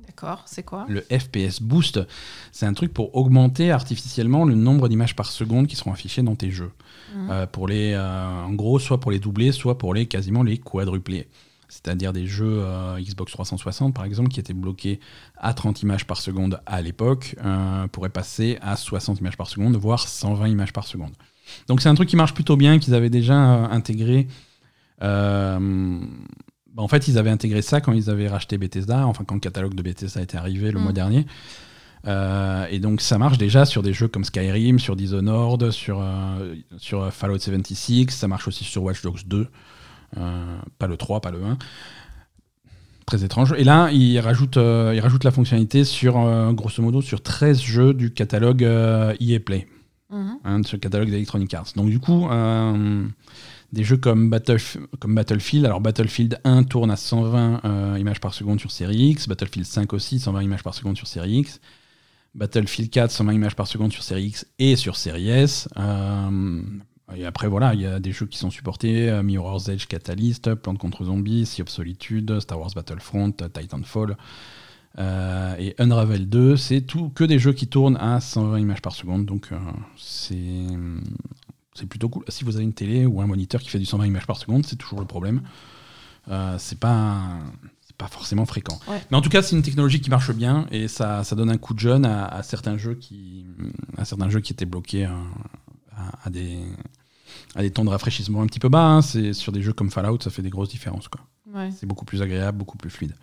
D'accord, c'est quoi? Le FPS Boost, c'est un truc pour augmenter artificiellement le nombre d'images par seconde qui seront affichées dans tes jeux. Mmh. Euh, pour les, euh, en gros, soit pour les doubler, soit pour les quasiment les quadrupler. C'est-à-dire des jeux euh, Xbox 360 par exemple qui étaient bloqués à 30 images par seconde à l'époque pourraient passer à 60 images par seconde, voire 120 images par seconde. Donc c'est un truc qui marche plutôt bien, qu'ils avaient déjà intégré. Bah, en fait, ils avaient intégré ça quand ils avaient racheté Bethesda, enfin quand le catalogue de Bethesda était arrivé le mmh. mois dernier. Euh, et donc ça marche déjà sur des jeux comme Skyrim, sur Dishonored, sur, euh, sur Fallout 76, ça marche aussi sur Watch Dogs 2, euh, pas le 3, pas le 1. Très étrange. Et là, il rajoute, il rajoute la fonctionnalité sur, grosso modo, sur 13 jeux du catalogue EA Play, mhm. hein, le catalogue d'Electronic Arts. Donc du coup, des jeux comme, comme, Battlefield. Alors Battlefield 1 tourne à 120 images par seconde sur série X, Battlefield 5 aussi 120 images par seconde sur série X. Battlefield 4, 120 images par seconde sur série X et sur série S. Euh, et après, voilà, il y a des jeux qui sont supportés euh, Mirror's Edge Catalyst, Plante contre Zombies, Sea of Solitude, Star Wars Battlefront, Titanfall. Euh, et Unravel 2, c'est tout que des jeux qui tournent à 120 images par seconde. Donc, c'est plutôt cool. Si vous avez une télé ou un moniteur qui fait du 120 images par seconde, c'est toujours le problème. c'est pas pas forcément fréquent. Mais en tout cas, c'est une technologie qui marche bien et ça, ça donne un coup de jeune à, certains jeux qui, à certains jeux qui étaient bloqués euh, à, des, à des temps de rafraîchissement un petit peu bas. hein. C'est sur des jeux comme Fallout, ça fait des grosses différences. Quoi. Ouais. C'est beaucoup plus agréable, beaucoup plus fluide.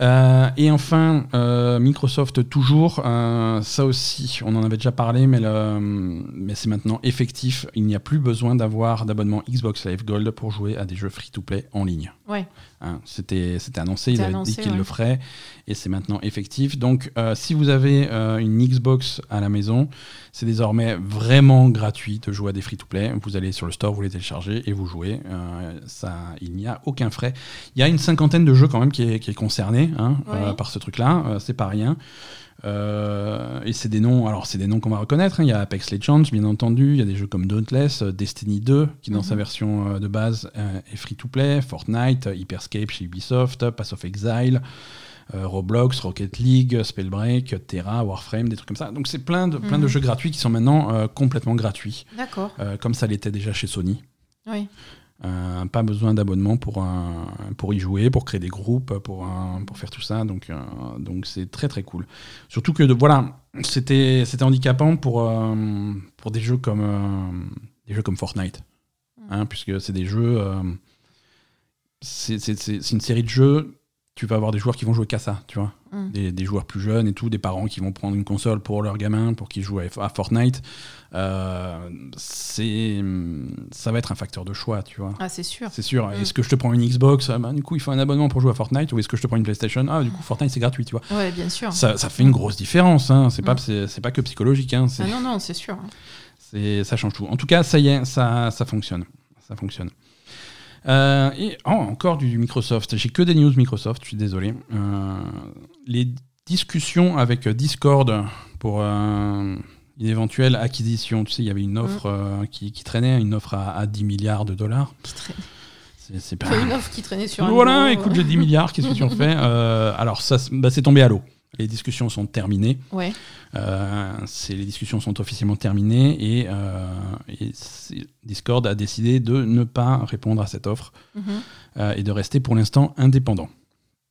Euh, et enfin, euh, Microsoft toujours, euh, ça aussi, on en avait déjà parlé, mais, le- mais c'est maintenant effectif. Il n'y a plus besoin d'avoir d'abonnement Xbox Live Gold pour jouer à des jeux free-to-play en ligne. Ouais. Hein, C'était c'était annoncé, avaient annoncé, dit ouais. le feraient, et c'est maintenant effectif. Donc, euh, si vous avez euh, une Xbox à la maison, c'est désormais vraiment gratuit de jouer à des free-to-play. Vous allez sur le store, vous les téléchargez et vous jouez. Euh, ça, il n'y a aucun frais. Il y a une cinquantaine de jeux quand même qui est, qui est concerné hein, par ce truc-là. C'est pas rien. Euh, et c'est des noms, alors c'est des noms qu'on va reconnaître. hein. Il y a Apex Legends, bien entendu. Il y a des jeux comme Dauntless, euh, Destiny 2, qui dans Mhm. sa version euh, de base est free-to-play, Fortnite, euh, Hyperscape chez Ubisoft, Pass of Exile, euh, Roblox, Rocket League, Spellbreak, Terra, Warframe, des trucs comme ça. Donc c'est plein de, plein de Mhm. jeux gratuits qui sont maintenant euh, complètement gratuits, D'accord. euh, comme ça l'était déjà chez Sony. Oui. Euh, pas besoin d'abonnement pour, un- pour y jouer, pour créer des groupes, pour, un- pour faire tout ça. Donc euh, donc c'est très très cool. Surtout que de, voilà, c'était c'était handicapant pour, euh, pour des jeux comme des jeux comme Fortnite, hein, puisque c'est des jeux. c'est c'est- c'est- c'est une série de jeux. Tu vas avoir des joueurs qui vont jouer qu'à ça, tu vois. Mm. Des, des joueurs plus jeunes et tout, des parents qui vont prendre une console pour leurs gamins pour qu'ils jouent à, à Fortnite. Euh, c'est ça va être un facteur de choix, tu vois. Ah, c'est sûr. C'est sûr. Mm. Est-ce que je te prends une Xbox? Ah bah, Du coup, il faut un abonnement pour jouer à Fortnite. Ou est-ce que je te prends une PlayStation? Ah, du coup, Fortnite, c'est gratuit, tu vois. Ouais, bien sûr. Ça, ça fait une grosse différence. Hein. C'est pas, Mm. c'est pas que psychologique. Hein. Ah non, non, c'est sûr. c'est- ça change tout. En tout cas, ça y est, ça, ça fonctionne. Ça fonctionne. Euh, et oh, encore du Microsoft. J'ai que des news Microsoft, je suis désolé. Euh, les discussions avec Discord pour euh, une éventuelle acquisition. Tu sais, il y avait une offre euh, qui, qui traînait, une offre à, à 10 milliards de dollars. Qui C'est, c'est pas... Une offre qui traînait sur un Voilà, bureau. écoute, j'ai 10 milliards, qu'est-ce que tu en fais Alors, ça, bah, c'est tombé à l'eau. Les discussions sont terminées. Ouais. Euh, c'est- les discussions sont officiellement terminées et, euh, et Discord a décidé de ne pas répondre à cette offre Mhm. euh, et de rester pour l'instant indépendant.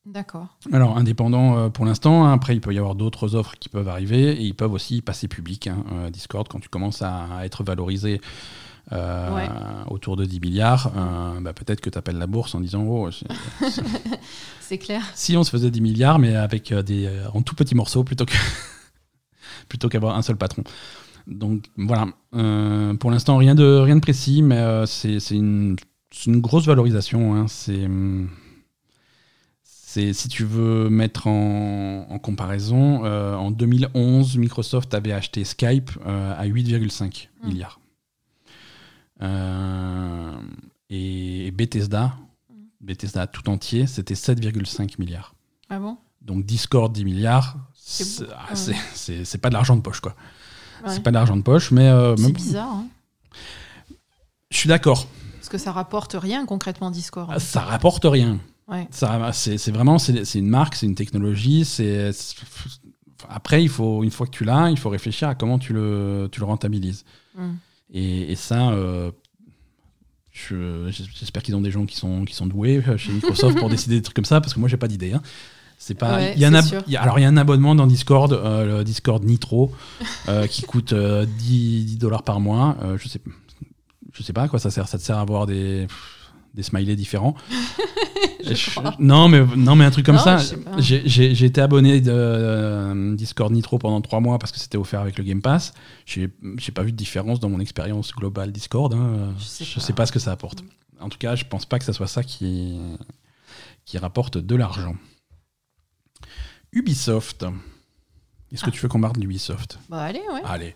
D'accord. Alors, indépendant pour l'instant, hein, après il peut y avoir d'autres offres qui peuvent arriver et ils peuvent aussi passer public. hein, Discord, quand tu commences à, à être valorisé euh, Ouais. autour de 10 milliards, euh, bah, peut-être que tu appelles la bourse en disant Oh, c'est- (laughs) clair. si on se faisait 10 milliards, mais avec euh, des, en tout petits morceaux plutôt que (laughs) plutôt qu'avoir un seul patron. Donc voilà, Euh, pour l'instant rien de rien de précis, mais c'est c'est une, une grosse valorisation. hein. C'est hum, c'est si tu veux mettre en, en comparaison, euh, en 2011, Microsoft avait acheté Skype euh, à 8,5 Mm. milliards. Euh, et Bethesda, Bethesda tout entier, c'était 7,5 milliards. Ah bon? Donc Discord 10 milliards, C'est ah, Ouais. pas de l'argent de poche quoi. Ouais. C'est pas de l'argent de poche, mais euh, C'est même- bizarre, hein je suis d'accord. Parce que ça rapporte rien concrètement Discord. Ah, Ça rapporte rien. Ouais. Ça, c'est vraiment, c'est une marque, c'est une technologie. C'est c'est- après, il faut une fois que tu l'as, il faut réfléchir à comment tu le, tu le rentabilises. Mm. Et, et ça, euh, je- j'espère qu'ils ont des gens qui sont, qui sont doués euh, chez Microsoft pour (laughs) décider des trucs comme ça, parce que moi, j'ai pas d'idée. hein. C'est pas. Ouais, il y a un c'est ab- sûr. il y a- alors, il y a un abonnement dans Discord, euh, le Discord Nitro, euh, qui coûte euh, 10, 10 dollars par mois. Je sais, je sais pas à quoi ça sert. Ça te sert à avoir des, des smileys différents. (laughs) Je Je- crois. non, mais, non, mais un truc comme Non, ça. J'ai été abonné de euh, Discord Nitro pendant trois mois parce que c'était offert avec le Game Pass. J'ai pas vu de différence dans mon expérience globale Discord. hein. Je sais Je pas. sais pas ce que ça apporte. En tout cas, je pense pas que ça soit ça qui, qui rapporte de l'argent. Ubisoft. Est-ce que Ah. tu veux qu'on parle d'Ubisoft? Bah allez, ouais. Allez.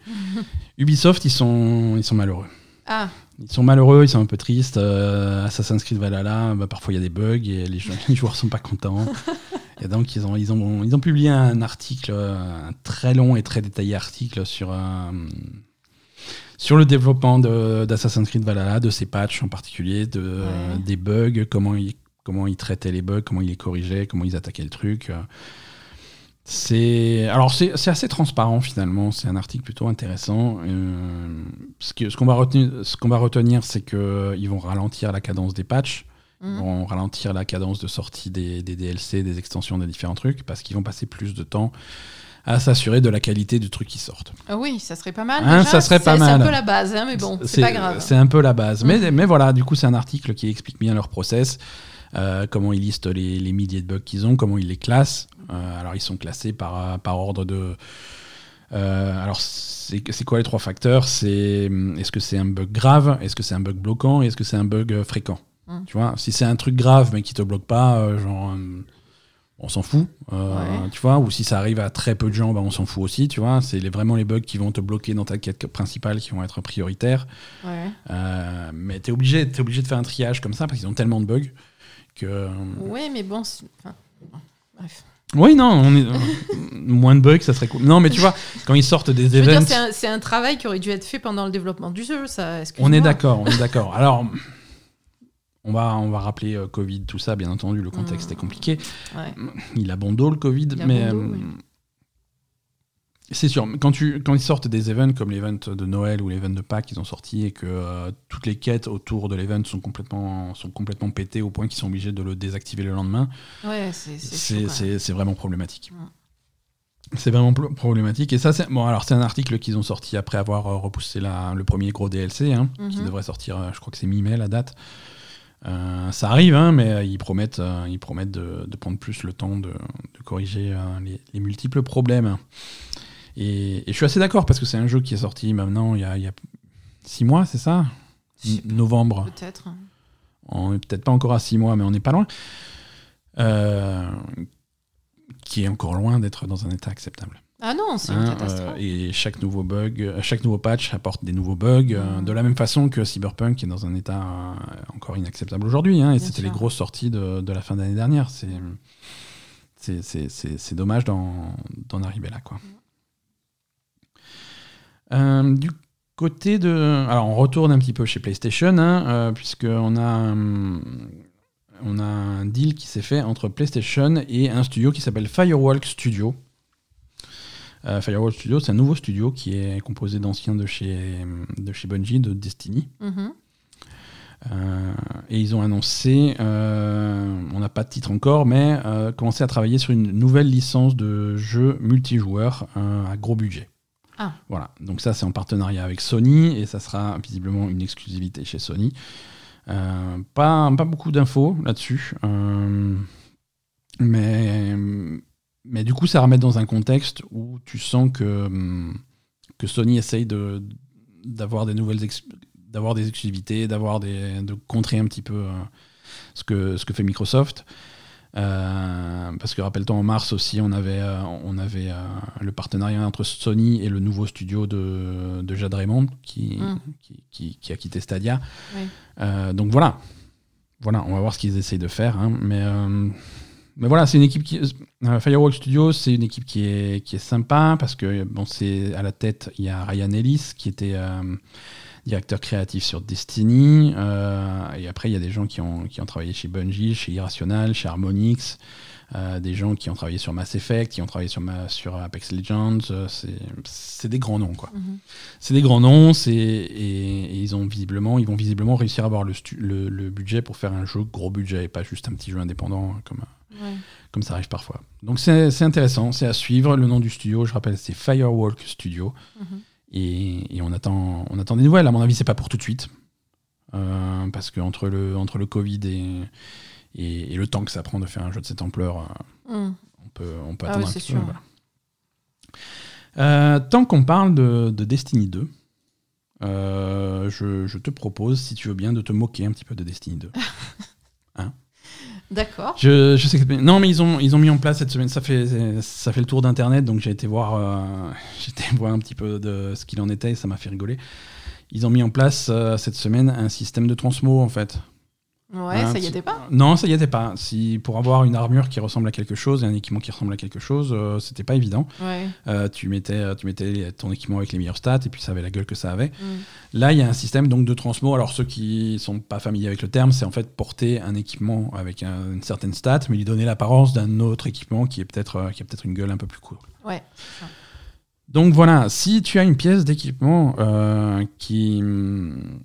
Ubisoft, ils sont, ils sont malheureux. Ah, Ils sont malheureux, ils sont un peu tristes. Euh, Assassin's Creed Valhalla, bah, parfois il y a des bugs et les, jou- (laughs) les joueurs sont pas contents. (laughs) et donc ils ont, ils, ont, ils ont publié un article, euh, un très long et très détaillé article sur, euh, sur le développement d'Assassin's Creed Valhalla, de ses patchs en particulier, de, euh, des bugs, comment ils, comment ils traitaient les bugs, comment ils les corrigeaient, comment ils attaquaient le truc. Euh. C'est alors c'est c'est assez transparent finalement. C'est un article plutôt intéressant. Euh, ce que- ce qu'on va retenir, ce qu'on va retenir, c'est que ils vont ralentir la cadence des patchs, ils Mhm. vont ralentir la cadence de sortie des, des DLC, des extensions, des différents trucs, parce qu'ils vont passer plus de temps à s'assurer de la qualité du truc qui sortent. Ah oui, ça serait pas mal. Hein, déjà. ça serait pas C'est- mal. C'est un peu la base, hein, mais bon, c'est pas grave. C'est un peu la base. Mais, Mhm. mais voilà, du coup, c'est un article qui explique bien leur process, euh, comment ils listent les, les milliers de bugs qu'ils ont, comment ils les classent. Euh, alors, ils sont classés par, par ordre de. euh, alors, c'est quoi les trois facteurs? C'est hum, est-ce que c'est un bug grave? Est-ce que c'est un bug bloquant? Et est-ce que c'est un bug euh, fréquent? Mhm. Tu vois, si c'est un truc grave mais qui te bloque pas, euh, genre. hum, on s'en fout, euh, Ouais. tu vois, ou si ça arrive à très peu de gens, bah, on s'en fout aussi, tu vois. C'est les- vraiment les bugs qui vont te bloquer dans ta quête principale qui vont être prioritaires. Ouais. Euh, mais t'es obligé, es obligé de faire un triage comme ça parce qu'ils ont tellement de bugs que. Oui, mais bon. c'est- enfin, bon, bref. Oui, non, on est... moins de bugs, ça serait cool. Non, mais tu vois, quand ils sortent des events, c'est un, travail qui aurait dû être fait pendant le développement du jeu, ça. on est d'accord, on est d'accord. (laughs) Alors, on va, on va rappeler euh, Covid, tout ça, bien entendu, le contexte Mm. est compliqué. Ouais. Il a bon dos le Covid, mais bon dos, euh, oui. C'est sûr. Quand, tu, quand ils sortent des events comme l'event de Noël ou l'event de Pâques qu'ils ont sorti et que euh, toutes les quêtes autour de l'event sont complètement, sont complètement pétées au point qu'ils sont obligés de le désactiver le lendemain, Ouais, c'est vraiment problématique. C'est vraiment problématique. Et ça, c'est bon. Alors, c'est un article qu'ils ont sorti après avoir euh, repoussé la- le premier gros DLC, hein, qui Mhm. devrait sortir. euh, je crois que c'est mi-mai la date. Euh, ça arrive, hein, mais ils promettent, euh, ils promettent de, de prendre plus le temps de, de corriger euh, les, les multiples problèmes. Et, et je suis assez d'accord parce que c'est un jeu qui est sorti maintenant il y a, il y a six mois, c'est ça? Novembre. Peut-être. On est peut-être pas encore à six mois, mais on n'est pas loin. Euh, qui est encore loin d'être dans un état acceptable. Ah non, c'est une Hein, catastrophe. euh, et chaque nouveau bug, euh, chaque nouveau patch apporte des nouveaux bugs, euh, Mm. de la même façon que Cyberpunk est dans un état euh, encore inacceptable aujourd'hui. hein, et c'était les grosses sorties de, de la fin d'année dernière. C'est c'est- c'est- c'est- c'est dommage d'en d'en arriver là. Quoi. Euh, du côté de... Alors on retourne un petit peu chez PlayStation, hein, euh, puisqu'on a, hum, on a un deal qui s'est fait entre PlayStation et un studio qui s'appelle Firewalk Studio. Euh, Firewalk Studio, c'est un nouveau studio qui est composé d'anciens de chez, de chez Bungie, de Destiny. Mhm. Euh, et ils ont annoncé, euh, on n'a pas de titre encore, mais euh, commencer à travailler sur une nouvelle licence de jeu multijoueur euh, à gros budget. Ah. Voilà, donc ça c'est en partenariat avec Sony et ça sera visiblement une exclusivité chez Sony. Euh, pas, pas beaucoup d'infos là-dessus, euh, mais, mais du coup ça remet dans un contexte où tu sens que, hum, que Sony essaye de, d'avoir des nouvelles d'avoir des exclusivités, d'avoir des, de contrer un petit peu euh, ce, que, ce que fait Microsoft. Euh, parce que rappelle-toi, en mars aussi, on avait, euh, on avait euh, le partenariat entre Sony et le nouveau studio de, de Jade Raymond qui, Mm. qui, qui- qui a quitté Stadia. Oui. Donc voilà. Voilà, on va voir ce qu'ils essayent de faire. hein. Mais, mais voilà, c'est une équipe qui. Firewall Studios, c'est une équipe qui est, qui est sympa parce que, bon, c'est à la tête, il y a Ryan Ellis qui était. Directeur créatif sur Destiny. euh, et après, il y a des gens qui ont, qui ont travaillé chez Bungie, chez Irrational, chez Harmonix. euh, des gens qui ont travaillé sur Mass Effect, qui ont travaillé sur, ma- sur Apex Legends. euh, c'est- des grands noms, quoi. Mhm. C'est des grands noms, et, et ils ont visiblement, ils vont visiblement réussir à avoir le, le, le budget pour faire un jeu gros budget et pas juste un petit jeu indépendant comme, Ouais. comme ça arrive parfois. Donc c'est intéressant, c'est à suivre. Le nom du studio, je rappelle, c'est Firewalk Studio. Mhm. Et, et on, attend, on attend des nouvelles. À mon avis, c'est pas pour tout de suite. Euh, parce que entre le, entre le Covid et, et, et le temps que ça prend de faire un jeu de cette ampleur, euh, Mhm. on peut, on peut Ah attendre oui, un petit peu, voilà. Euh, tant qu'on parle de, de Destiny 2, euh, je, je te propose, si tu veux bien, de te moquer un petit peu de Destiny 2. (laughs) D'accord. Je, je sais que non, mais ils ont ils ont mis en place cette semaine. Ça fait ça fait le tour d'internet, donc j'ai été voir euh, (laughs) voir un petit peu de ce qu'il en était. Et ça m'a fait rigoler. Ils ont mis en place euh, cette semaine un système de transmo en fait. Ouais, Hein, ça y était pas Non, ça y était pas. Si pour avoir une armure qui ressemble à quelque chose et un équipement qui ressemble à quelque chose, euh, c'était pas évident. Ouais. Euh, tu mettais tu mettais ton équipement avec les meilleures stats et puis ça avait la gueule que ça avait. Mhm. Là, il y a un système donc de transmo. Alors ceux qui sont pas familiers avec le terme, c'est en fait porter un équipement avec un- une certaine stat, mais lui donner l'apparence d'un autre équipement qui est peut-être euh, qui a peut-être une gueule un peu plus cool. Ouais. Donc voilà, si tu as une pièce d'équipement euh, qui, hum,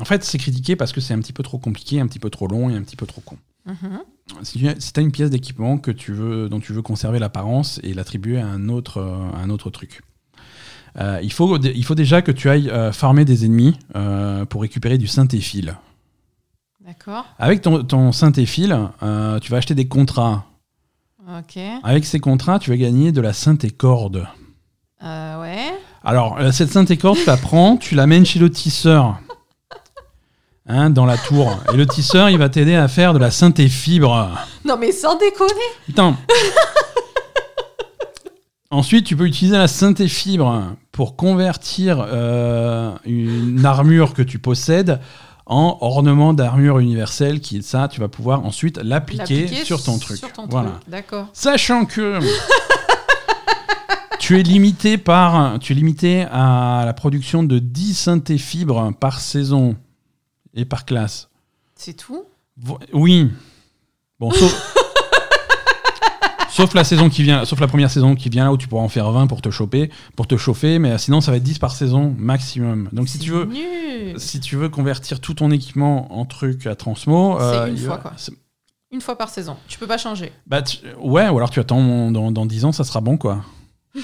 en fait, c'est critiqué parce que c'est un petit peu trop compliqué, un petit peu trop long et un petit peu trop con. Mhm. si tu as une pièce d'équipement que tu veux, dont tu veux conserver l'apparence et l'attribuer à un autre, euh, un autre truc. Euh, il, faut, il faut déjà que tu ailles euh, farmer des ennemis pour récupérer du synthéphile. D'accord. Avec ton, ton synthéphile, tu vas acheter des contrats. Ok. Avec ces contrats, tu vas gagner de la synthé-corde. Ouais. Alors, cette synthé-corde, tu la prends, tu l'amènes chez le tisseur. Hein, dans la tour. Et le tisseur, il va t'aider à faire de la synthé-fibre. Non, mais sans déconner. Putain. Ensuite, tu peux utiliser la synthé-fibre pour convertir euh, une armure que tu possèdes en ornement d'armure universelle. Qui, ça, tu vas pouvoir ensuite l'appliquer sur ton truc. Sur ton voilà. D'accord. Sachant que (laughs) tu es limité par, tu es limité à la production de 10 synthé-fibres par saison et par classe. C'est tout? Oui. Bon, sauf, (laughs) sauf la saison qui vient, sauf la première saison qui vient là où tu pourras en faire 20 pour te choper, pour te chauffer, mais sinon ça va être 10 par saison maximum. Donc si tu veux, nul. si tu veux convertir tout ton équipement en truc à transmo, C'est une fois, va- quoi. Une fois par saison. Tu peux pas changer. Bah, tu- ouais, ou alors tu attends dans, dans 10 ans, ça sera bon quoi. (laughs)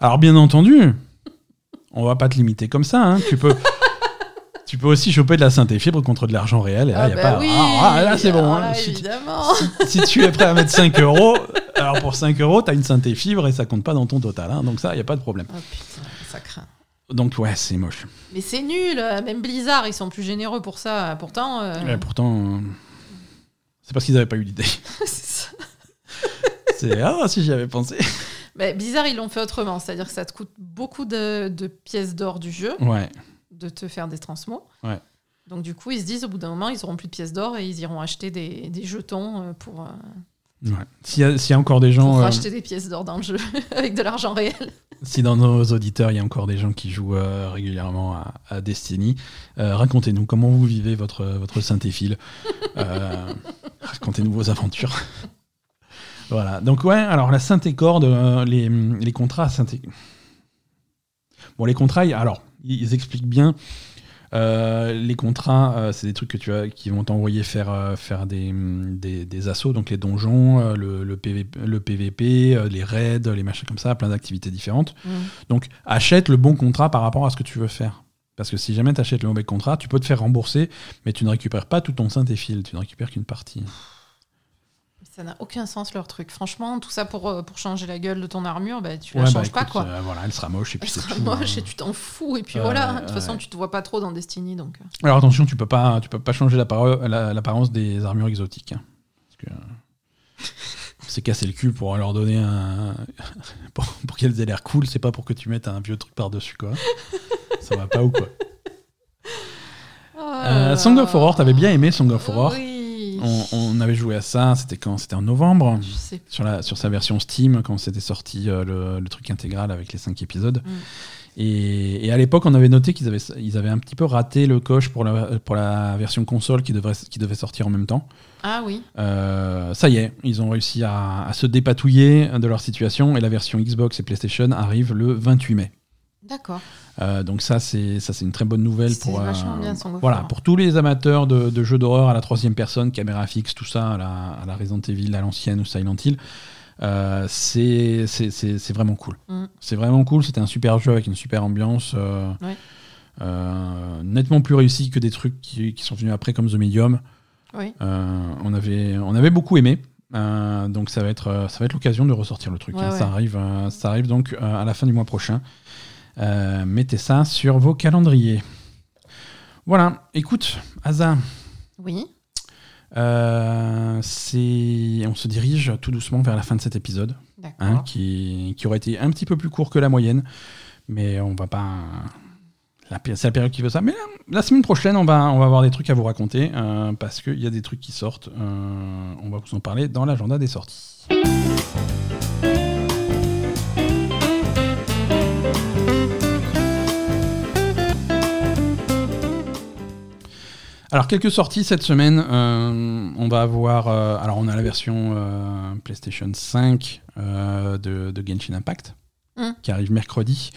alors bien entendu, on va pas te limiter comme ça. hein. Tu peux, tu peux aussi choper de la synthé fibre contre de l'argent réel. Et là, ah y a bah pas, oui. Ah, ah, là c'est bon. Alors hein. Si si tu es prêt à mettre 5 euros, alors pour 5 euros, tu as une synthé fibre et ça compte pas dans ton total. hein. donc ça, il n'y a pas de problème. Oh putain, ça craint. Donc ouais, c'est moche. Mais c'est nul. euh, Même Blizzard, ils sont plus généreux pour ça. Pourtant. euh, pourtant, euh, c'est parce qu'ils n'avaient pas eu l'idée. (laughs) c'est ah si j'y avais pensé. Mais Blizzard, ils l'ont fait autrement. C'est-à-dire que ça te coûte beaucoup de, de pièces d'or du jeu Ouais. De te faire des transmos. Ouais. Donc du coup, ils se disent au bout d'un moment, ils auront plus de pièces d'or et ils iront acheter des, des jetons euh, pour, euh, ouais. S'il y, a- s'il y a encore des pour gens, euh, racheter des pièces d'or dans le jeu (laughs) avec de l'argent réel. si dans nos auditeurs il y a encore des gens qui jouent régulièrement à, à Destiny, racontez-nous comment vous vivez votre votre synthéphile. Euh, (laughs) racontez-nous vos aventures. voilà. Donc ouais. Alors la synthé-corde, euh, les les contrats synthé. Bon, les contrats, alors ils expliquent bien. Euh, les contrats, euh, c'est des trucs que tu as, qui vont t'envoyer faire, euh, faire des, des, des assauts, donc les donjons, le, le, PVP, le PVP, les raids, les machins comme ça, plein d'activités différentes. Donc achète le bon contrat par rapport à ce que tu veux faire. Parce que si jamais tu achètes le mauvais contrat, tu peux te faire rembourser, mais tu ne récupères pas tout ton synthéphile, tu ne récupères qu'une partie. Ça n'a aucun sens leur truc. Franchement, tout ça pour, euh, pour changer la gueule de ton armure, bah, tu la Ouais, bah, changes pas quoi. euh, voilà, elle sera moche et puis c'est sera tout. moche hein. et tu t'en fous et puis voilà. De toute façon, tu te vois pas trop dans Destiny donc. euh. Alors attention, tu peux pas, tu peux pas changer la- l'apparence des armures exotiques. hein. Parce que (laughs) on s'est cassé le cul pour leur donner un. (laughs) pour, pour qu'elles aient l'air cool, c'est pas pour que tu mettes un vieux truc par-dessus, quoi. Ça va pas ou quoi? Euh, Song of Horror, t'avais bien aimé Song of Horror? Oui. On, on avait joué à ça, c'était quand C'était en novembre Je sais sur, la, sur sa version Steam, quand c'était sorti euh, le, le truc intégral avec les 5 épisodes. Mm. Et, et à l'époque, on avait noté qu'ils avaient, ils avaient un petit peu raté le coche pour la, pour la version console qui, devrait, qui devait sortir en même temps. Ah oui. Euh, ça y est, ils ont réussi à, à se dépatouiller de leur situation et la version Xbox et PlayStation arrive le 28 mai. D'accord. Euh, donc ça c'est ça c'est une très bonne nouvelle pour euh, bien, voilà pour tous les amateurs de, de jeux d'horreur à la troisième personne, caméra fixe, tout ça à la, à la Resident Evil, à l'ancienne ou Silent Hill. Euh, c'est c'est vraiment cool. Mm. C'est vraiment cool. C'était un super jeu avec une super ambiance. euh, Ouais. nettement plus réussi que des trucs qui, qui sont venus après comme The Medium. Oui. On, avait, on avait beaucoup aimé. Euh, donc ça va être, ça va être l'occasion de ressortir le truc. Ouais, hein. ouais. Ça, arrive, euh, ça arrive donc euh, à la fin du mois prochain. Euh, mettez ça sur vos calendriers. Voilà, écoute, Asa, Oui. euh, c'est- on se dirige tout doucement vers la fin de cet épisode, hein, qui, qui aurait été un petit peu plus court que la moyenne, mais on va pas. la C'est la période qui veut ça. Mais la, la semaine prochaine, on va, on va avoir des trucs à vous raconter euh, parce qu'il y a des trucs qui sortent. On va vous en parler dans l'agenda des sorties. Alors, quelques sorties cette semaine. Euh, on va avoir. euh, alors, on a la version euh, PlayStation 5 euh, de, de Genshin Impact Mm. qui arrive mercredi.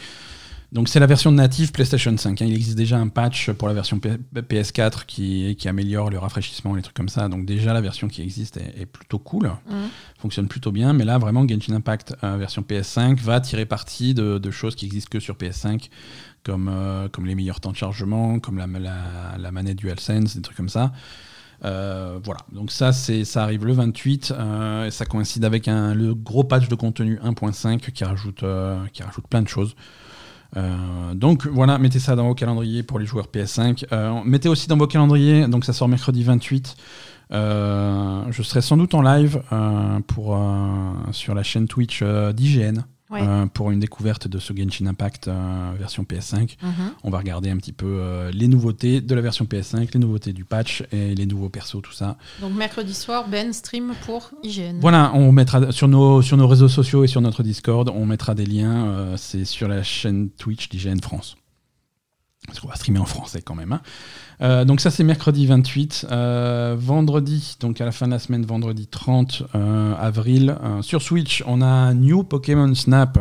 Donc c'est la version native PlayStation 5. hein. Il existe déjà un patch pour la version P- PS4 qui, qui améliore le rafraîchissement, les trucs comme ça. Donc déjà la version qui existe est, est plutôt cool, Mhm. fonctionne plutôt bien. Mais là vraiment Genshin Impact euh, version PS5 va tirer parti de, de choses qui existent que sur PS5, comme, euh, comme les meilleurs temps de chargement, comme la, la, la manette DualSense, des trucs comme ça. Euh, voilà, donc ça, arrive le 28 euh, et ça coïncide avec un, le gros patch de contenu 1.5 qui rajoute, euh, qui rajoute plein de choses. Euh, donc voilà, mettez ça dans vos calendriers pour les joueurs PS5. Euh, mettez aussi dans vos calendriers, donc ça sort mercredi 28. Euh, je serai sans doute en live sur la chaîne Twitch d'IGN Ouais. euh, pour une découverte de ce Genshin Impact euh, version PS5. Mhm. On va regarder un petit peu euh, les nouveautés de la version PS5, les nouveautés du patch et les nouveaux persos, tout ça. Donc mercredi soir, Ben stream pour IGN. Voilà, on mettra sur nos, sur nos réseaux sociaux et sur notre Discord, on mettra des liens. c'est sur la chaîne Twitch d'IGN France. Parce qu'on va streamer en français quand même. hein. Euh, donc ça c'est mercredi 28. Euh, vendredi, donc à la fin de la semaine, vendredi 30 euh, avril, euh, sur Switch, on a un New Pokémon Snap.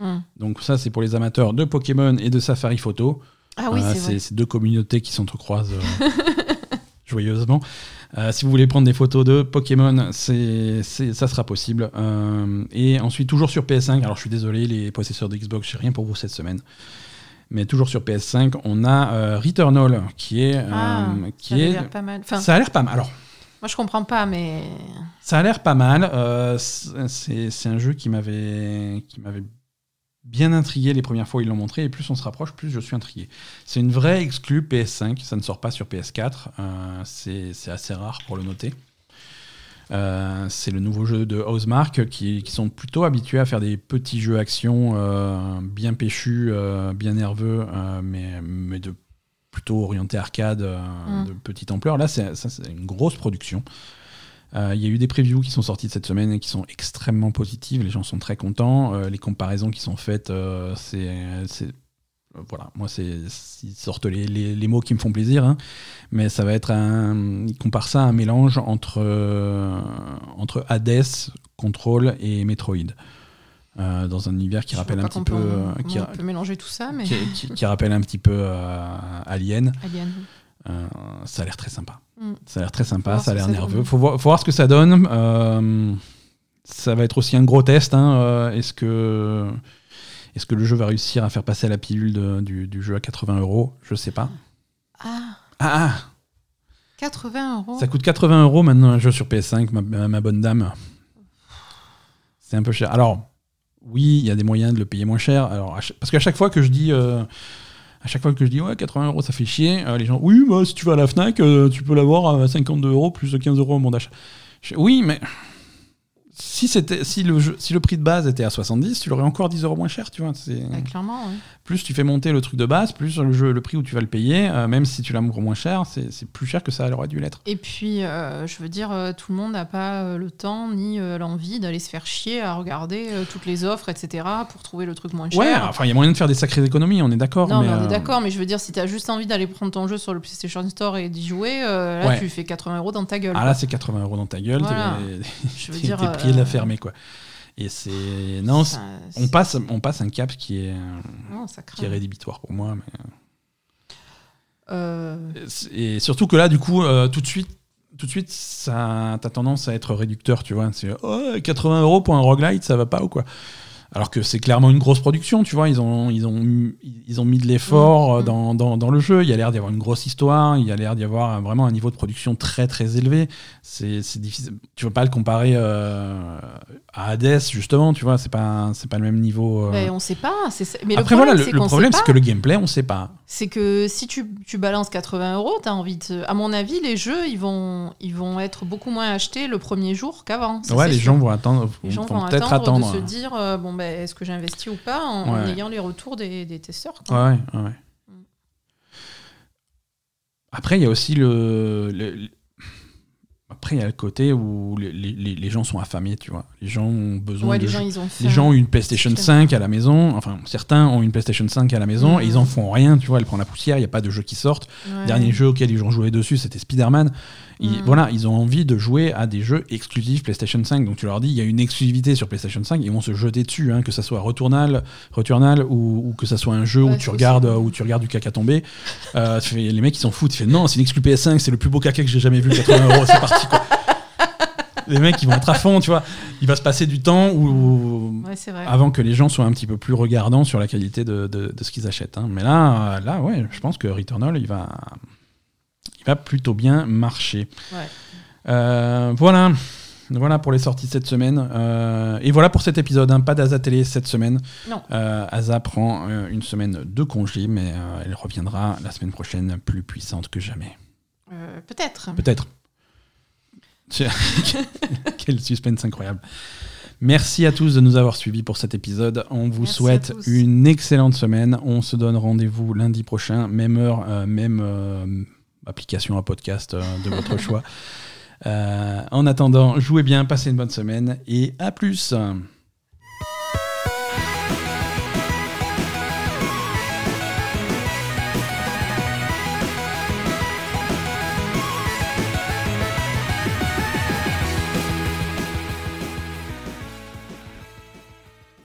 Mhm. Donc ça c'est pour les amateurs de Pokémon et de Safari Photo. Ah oui, c'est c'est deux communautés qui s'entrecroisent (laughs) joyeusement. Si vous voulez prendre des photos de Pokémon, c'est, ça sera possible. Et ensuite, toujours sur PS5, alors je suis désolé, les possesseurs de Xbox, j'ai rien pour vous cette semaine. Mais toujours sur PS5, on a euh, Returnal, qui est. euh, Ah, qui ça est l'air pas mal. Enfin, ça a l'air pas mal. Alors, moi je comprends pas, mais ça a l'air pas mal. Euh, c'est, un jeu qui m'avait, qui m'avait bien intrigué les premières fois où ils l'ont montré, et plus on se rapproche, plus je suis intrigué. C'est une vraie exclue PS5, ça ne sort pas sur PS4, euh, c'est assez rare pour le noter. Euh, c'est le nouveau jeu de Housemark qui, qui sont plutôt habitués à faire des petits jeux action euh, bien péchus, euh, bien nerveux, mais, mais de plutôt orienté arcade, Mm. de petite ampleur. Là, c'est, une grosse production. Il y a eu des previews qui sont sortis cette semaine et qui sont extrêmement positives. Les gens sont très contents. Les comparaisons qui sont faites, c'est, voilà, moi c'est ils sortent les, les- les mots qui me font plaisir, hein. mais ça va être un, ils comparent ça à un mélange entre euh, entre Hades, Control et Metroid. Euh, dans un univers qui je rappelle un petit peu, euh, qui, on peut mélanger tout ça, mais qui- qui- qui rappelle un petit peu euh, Alien. Alien. Euh, ça a l'air très sympa. Mm. Ça a l'air très sympa, ça a l'air nerveux. Faut voir, faut voir ce que ça donne. Euh, ça va être aussi un gros test. hein. Euh, Est-ce que, est que le jeu va réussir à faire passer la pilule de- du, du jeu à 80 euros? Je sais pas. Ah, Ah, ah, 80 euros. ça coûte 80 euros maintenant un jeu sur PS5, ma, ma bonne dame. C'est un peu cher. Alors, oui, il y a des moyens de le payer moins cher. Alors, parce qu'à chaque fois que je dis. euh, à chaque fois que je dis ouais 80 euros ça fait chier, euh, les gens oui bah, si tu vas à la Fnac euh, tu peux l'avoir à 52 euros plus 15 euros au bon d'achat. Oui mais si si le jeu- si le prix de base était à 70 tu l'aurais encore 10 euros moins cher tu vois. Clairement, ouais. Plus tu fais monter le truc de base plus le jeu le prix où tu vas le payer euh, même si tu l'as moins cher c'est plus cher que ça aurait dû l'être. Et puis, euh, je veux dire, euh, tout le monde n'a pas le temps ni l'envie d'aller se faire chier à regarder toutes les offres, etc., pour trouver le truc moins cher. Ouais enfin il y a moyen de faire des sacrées économies on est d'accord. non, mais, on est d'accord, mais je veux dire, si t'as juste envie d'aller prendre ton jeu sur le PlayStation Store et d'y jouer, là, Ouais. tu fais 80 euros dans ta gueule. Ah là c'est 80 euros dans ta gueule. Voilà. (laughs) t'es- prié de la fermer quoi. Et c'est non on passe on passe un cap qui est non, qui est rédhibitoire pour moi. mais- Euh, Et surtout que là, du coup, euh, tout de suite, tout de suite, ça, t'as tendance à être réducteur, tu vois. C'est oh, 80 euros pour un roguelite, ça va pas ou quoi? Alors que c'est clairement une grosse production, tu vois. Ils ont, ils ont, ils ont mis de l'effort Mhm. euh, dans, dans, dans le jeu. Il y a l'air d'y avoir une grosse histoire. Il y a l'air d'y avoir vraiment un niveau de production très très élevé. C'est difficile. Tu vas pas le comparer euh, à Hades, justement, tu vois. C'est pas, pas le même niveau. euh. ben, on sait pas. Mais Après, le problème, voilà, le, problème, c'est que le gameplay, on sait pas. C'est que si tu, tu balances 80 euros, t'as envie de. À mon avis, les jeux, ils vont, ils vont être beaucoup moins achetés le premier jour qu'avant. ouais, les sûr. gens vont attendre, Les gens vont vont peut-être attendre, attendre. de se dire euh, bon ben est-ce que j'investis ou pas en, ayant les retours des, des testeurs. quoi. Ouais, ouais, ouais. Après, il y a aussi le, le- le- Après, il y a le côté où les, les- les- les gens sont affamés, tu vois. Les gens ont besoin Ouais, de les gens ils ont. Les gens ont une PlayStation clair. 5 à la maison. Enfin, certains ont une PlayStation 5 à la maison Mhm. et ils en font rien, tu vois. Elle prend la poussière, il n'y a pas de jeux qui sortent. Ouais. Dernier jeu auquel ils ont joué dessus, c'était Spider-Man. Ils, Mm. Voilà, ils ont envie de jouer à des jeux exclusifs PlayStation 5. Donc tu leur dis, il y a une exclusivité sur PlayStation 5, ils vont se jeter dessus, hein, que ça soit Returnal, Returnal ou, ou que ça soit un jeu Ouais, où tu regardes où tu regardes du caca tomber. Euh, (laughs) tu fais- les mecs ils s'en foutent. Ils font non, c'est une exclu PS5, c'est le plus beau caca que j'ai jamais vu. 80 euros, c'est parti quoi. (laughs) Les mecs ils vont être à fond, tu vois. Il va se passer du temps où, Ouais, avant que les gens soient un petit peu plus regardants sur la qualité de, de- de ce qu'ils achètent. hein. Mais là, là, ouais, je pense que Returnal, il va, plutôt bien. Ouais. Euh, voilà. Voilà pour les sorties cette semaine. Euh, et voilà pour cet épisode. hein. Pas d'Aza Télé cette semaine. Non. Euh, Asa prend euh, une semaine de congé, mais elle reviendra la semaine prochaine plus puissante que jamais. Peut-être. Peut-être. (laughs) Quel suspense incroyable. Merci à tous de nous avoir suivis pour cet épisode. On vous Merci souhaite une excellente semaine. On se donne rendez-vous lundi prochain, même heure, euh, même euh, application à podcast euh, de votre choix. Euh, en attendant, jouez bien, passez une bonne semaine et à plus.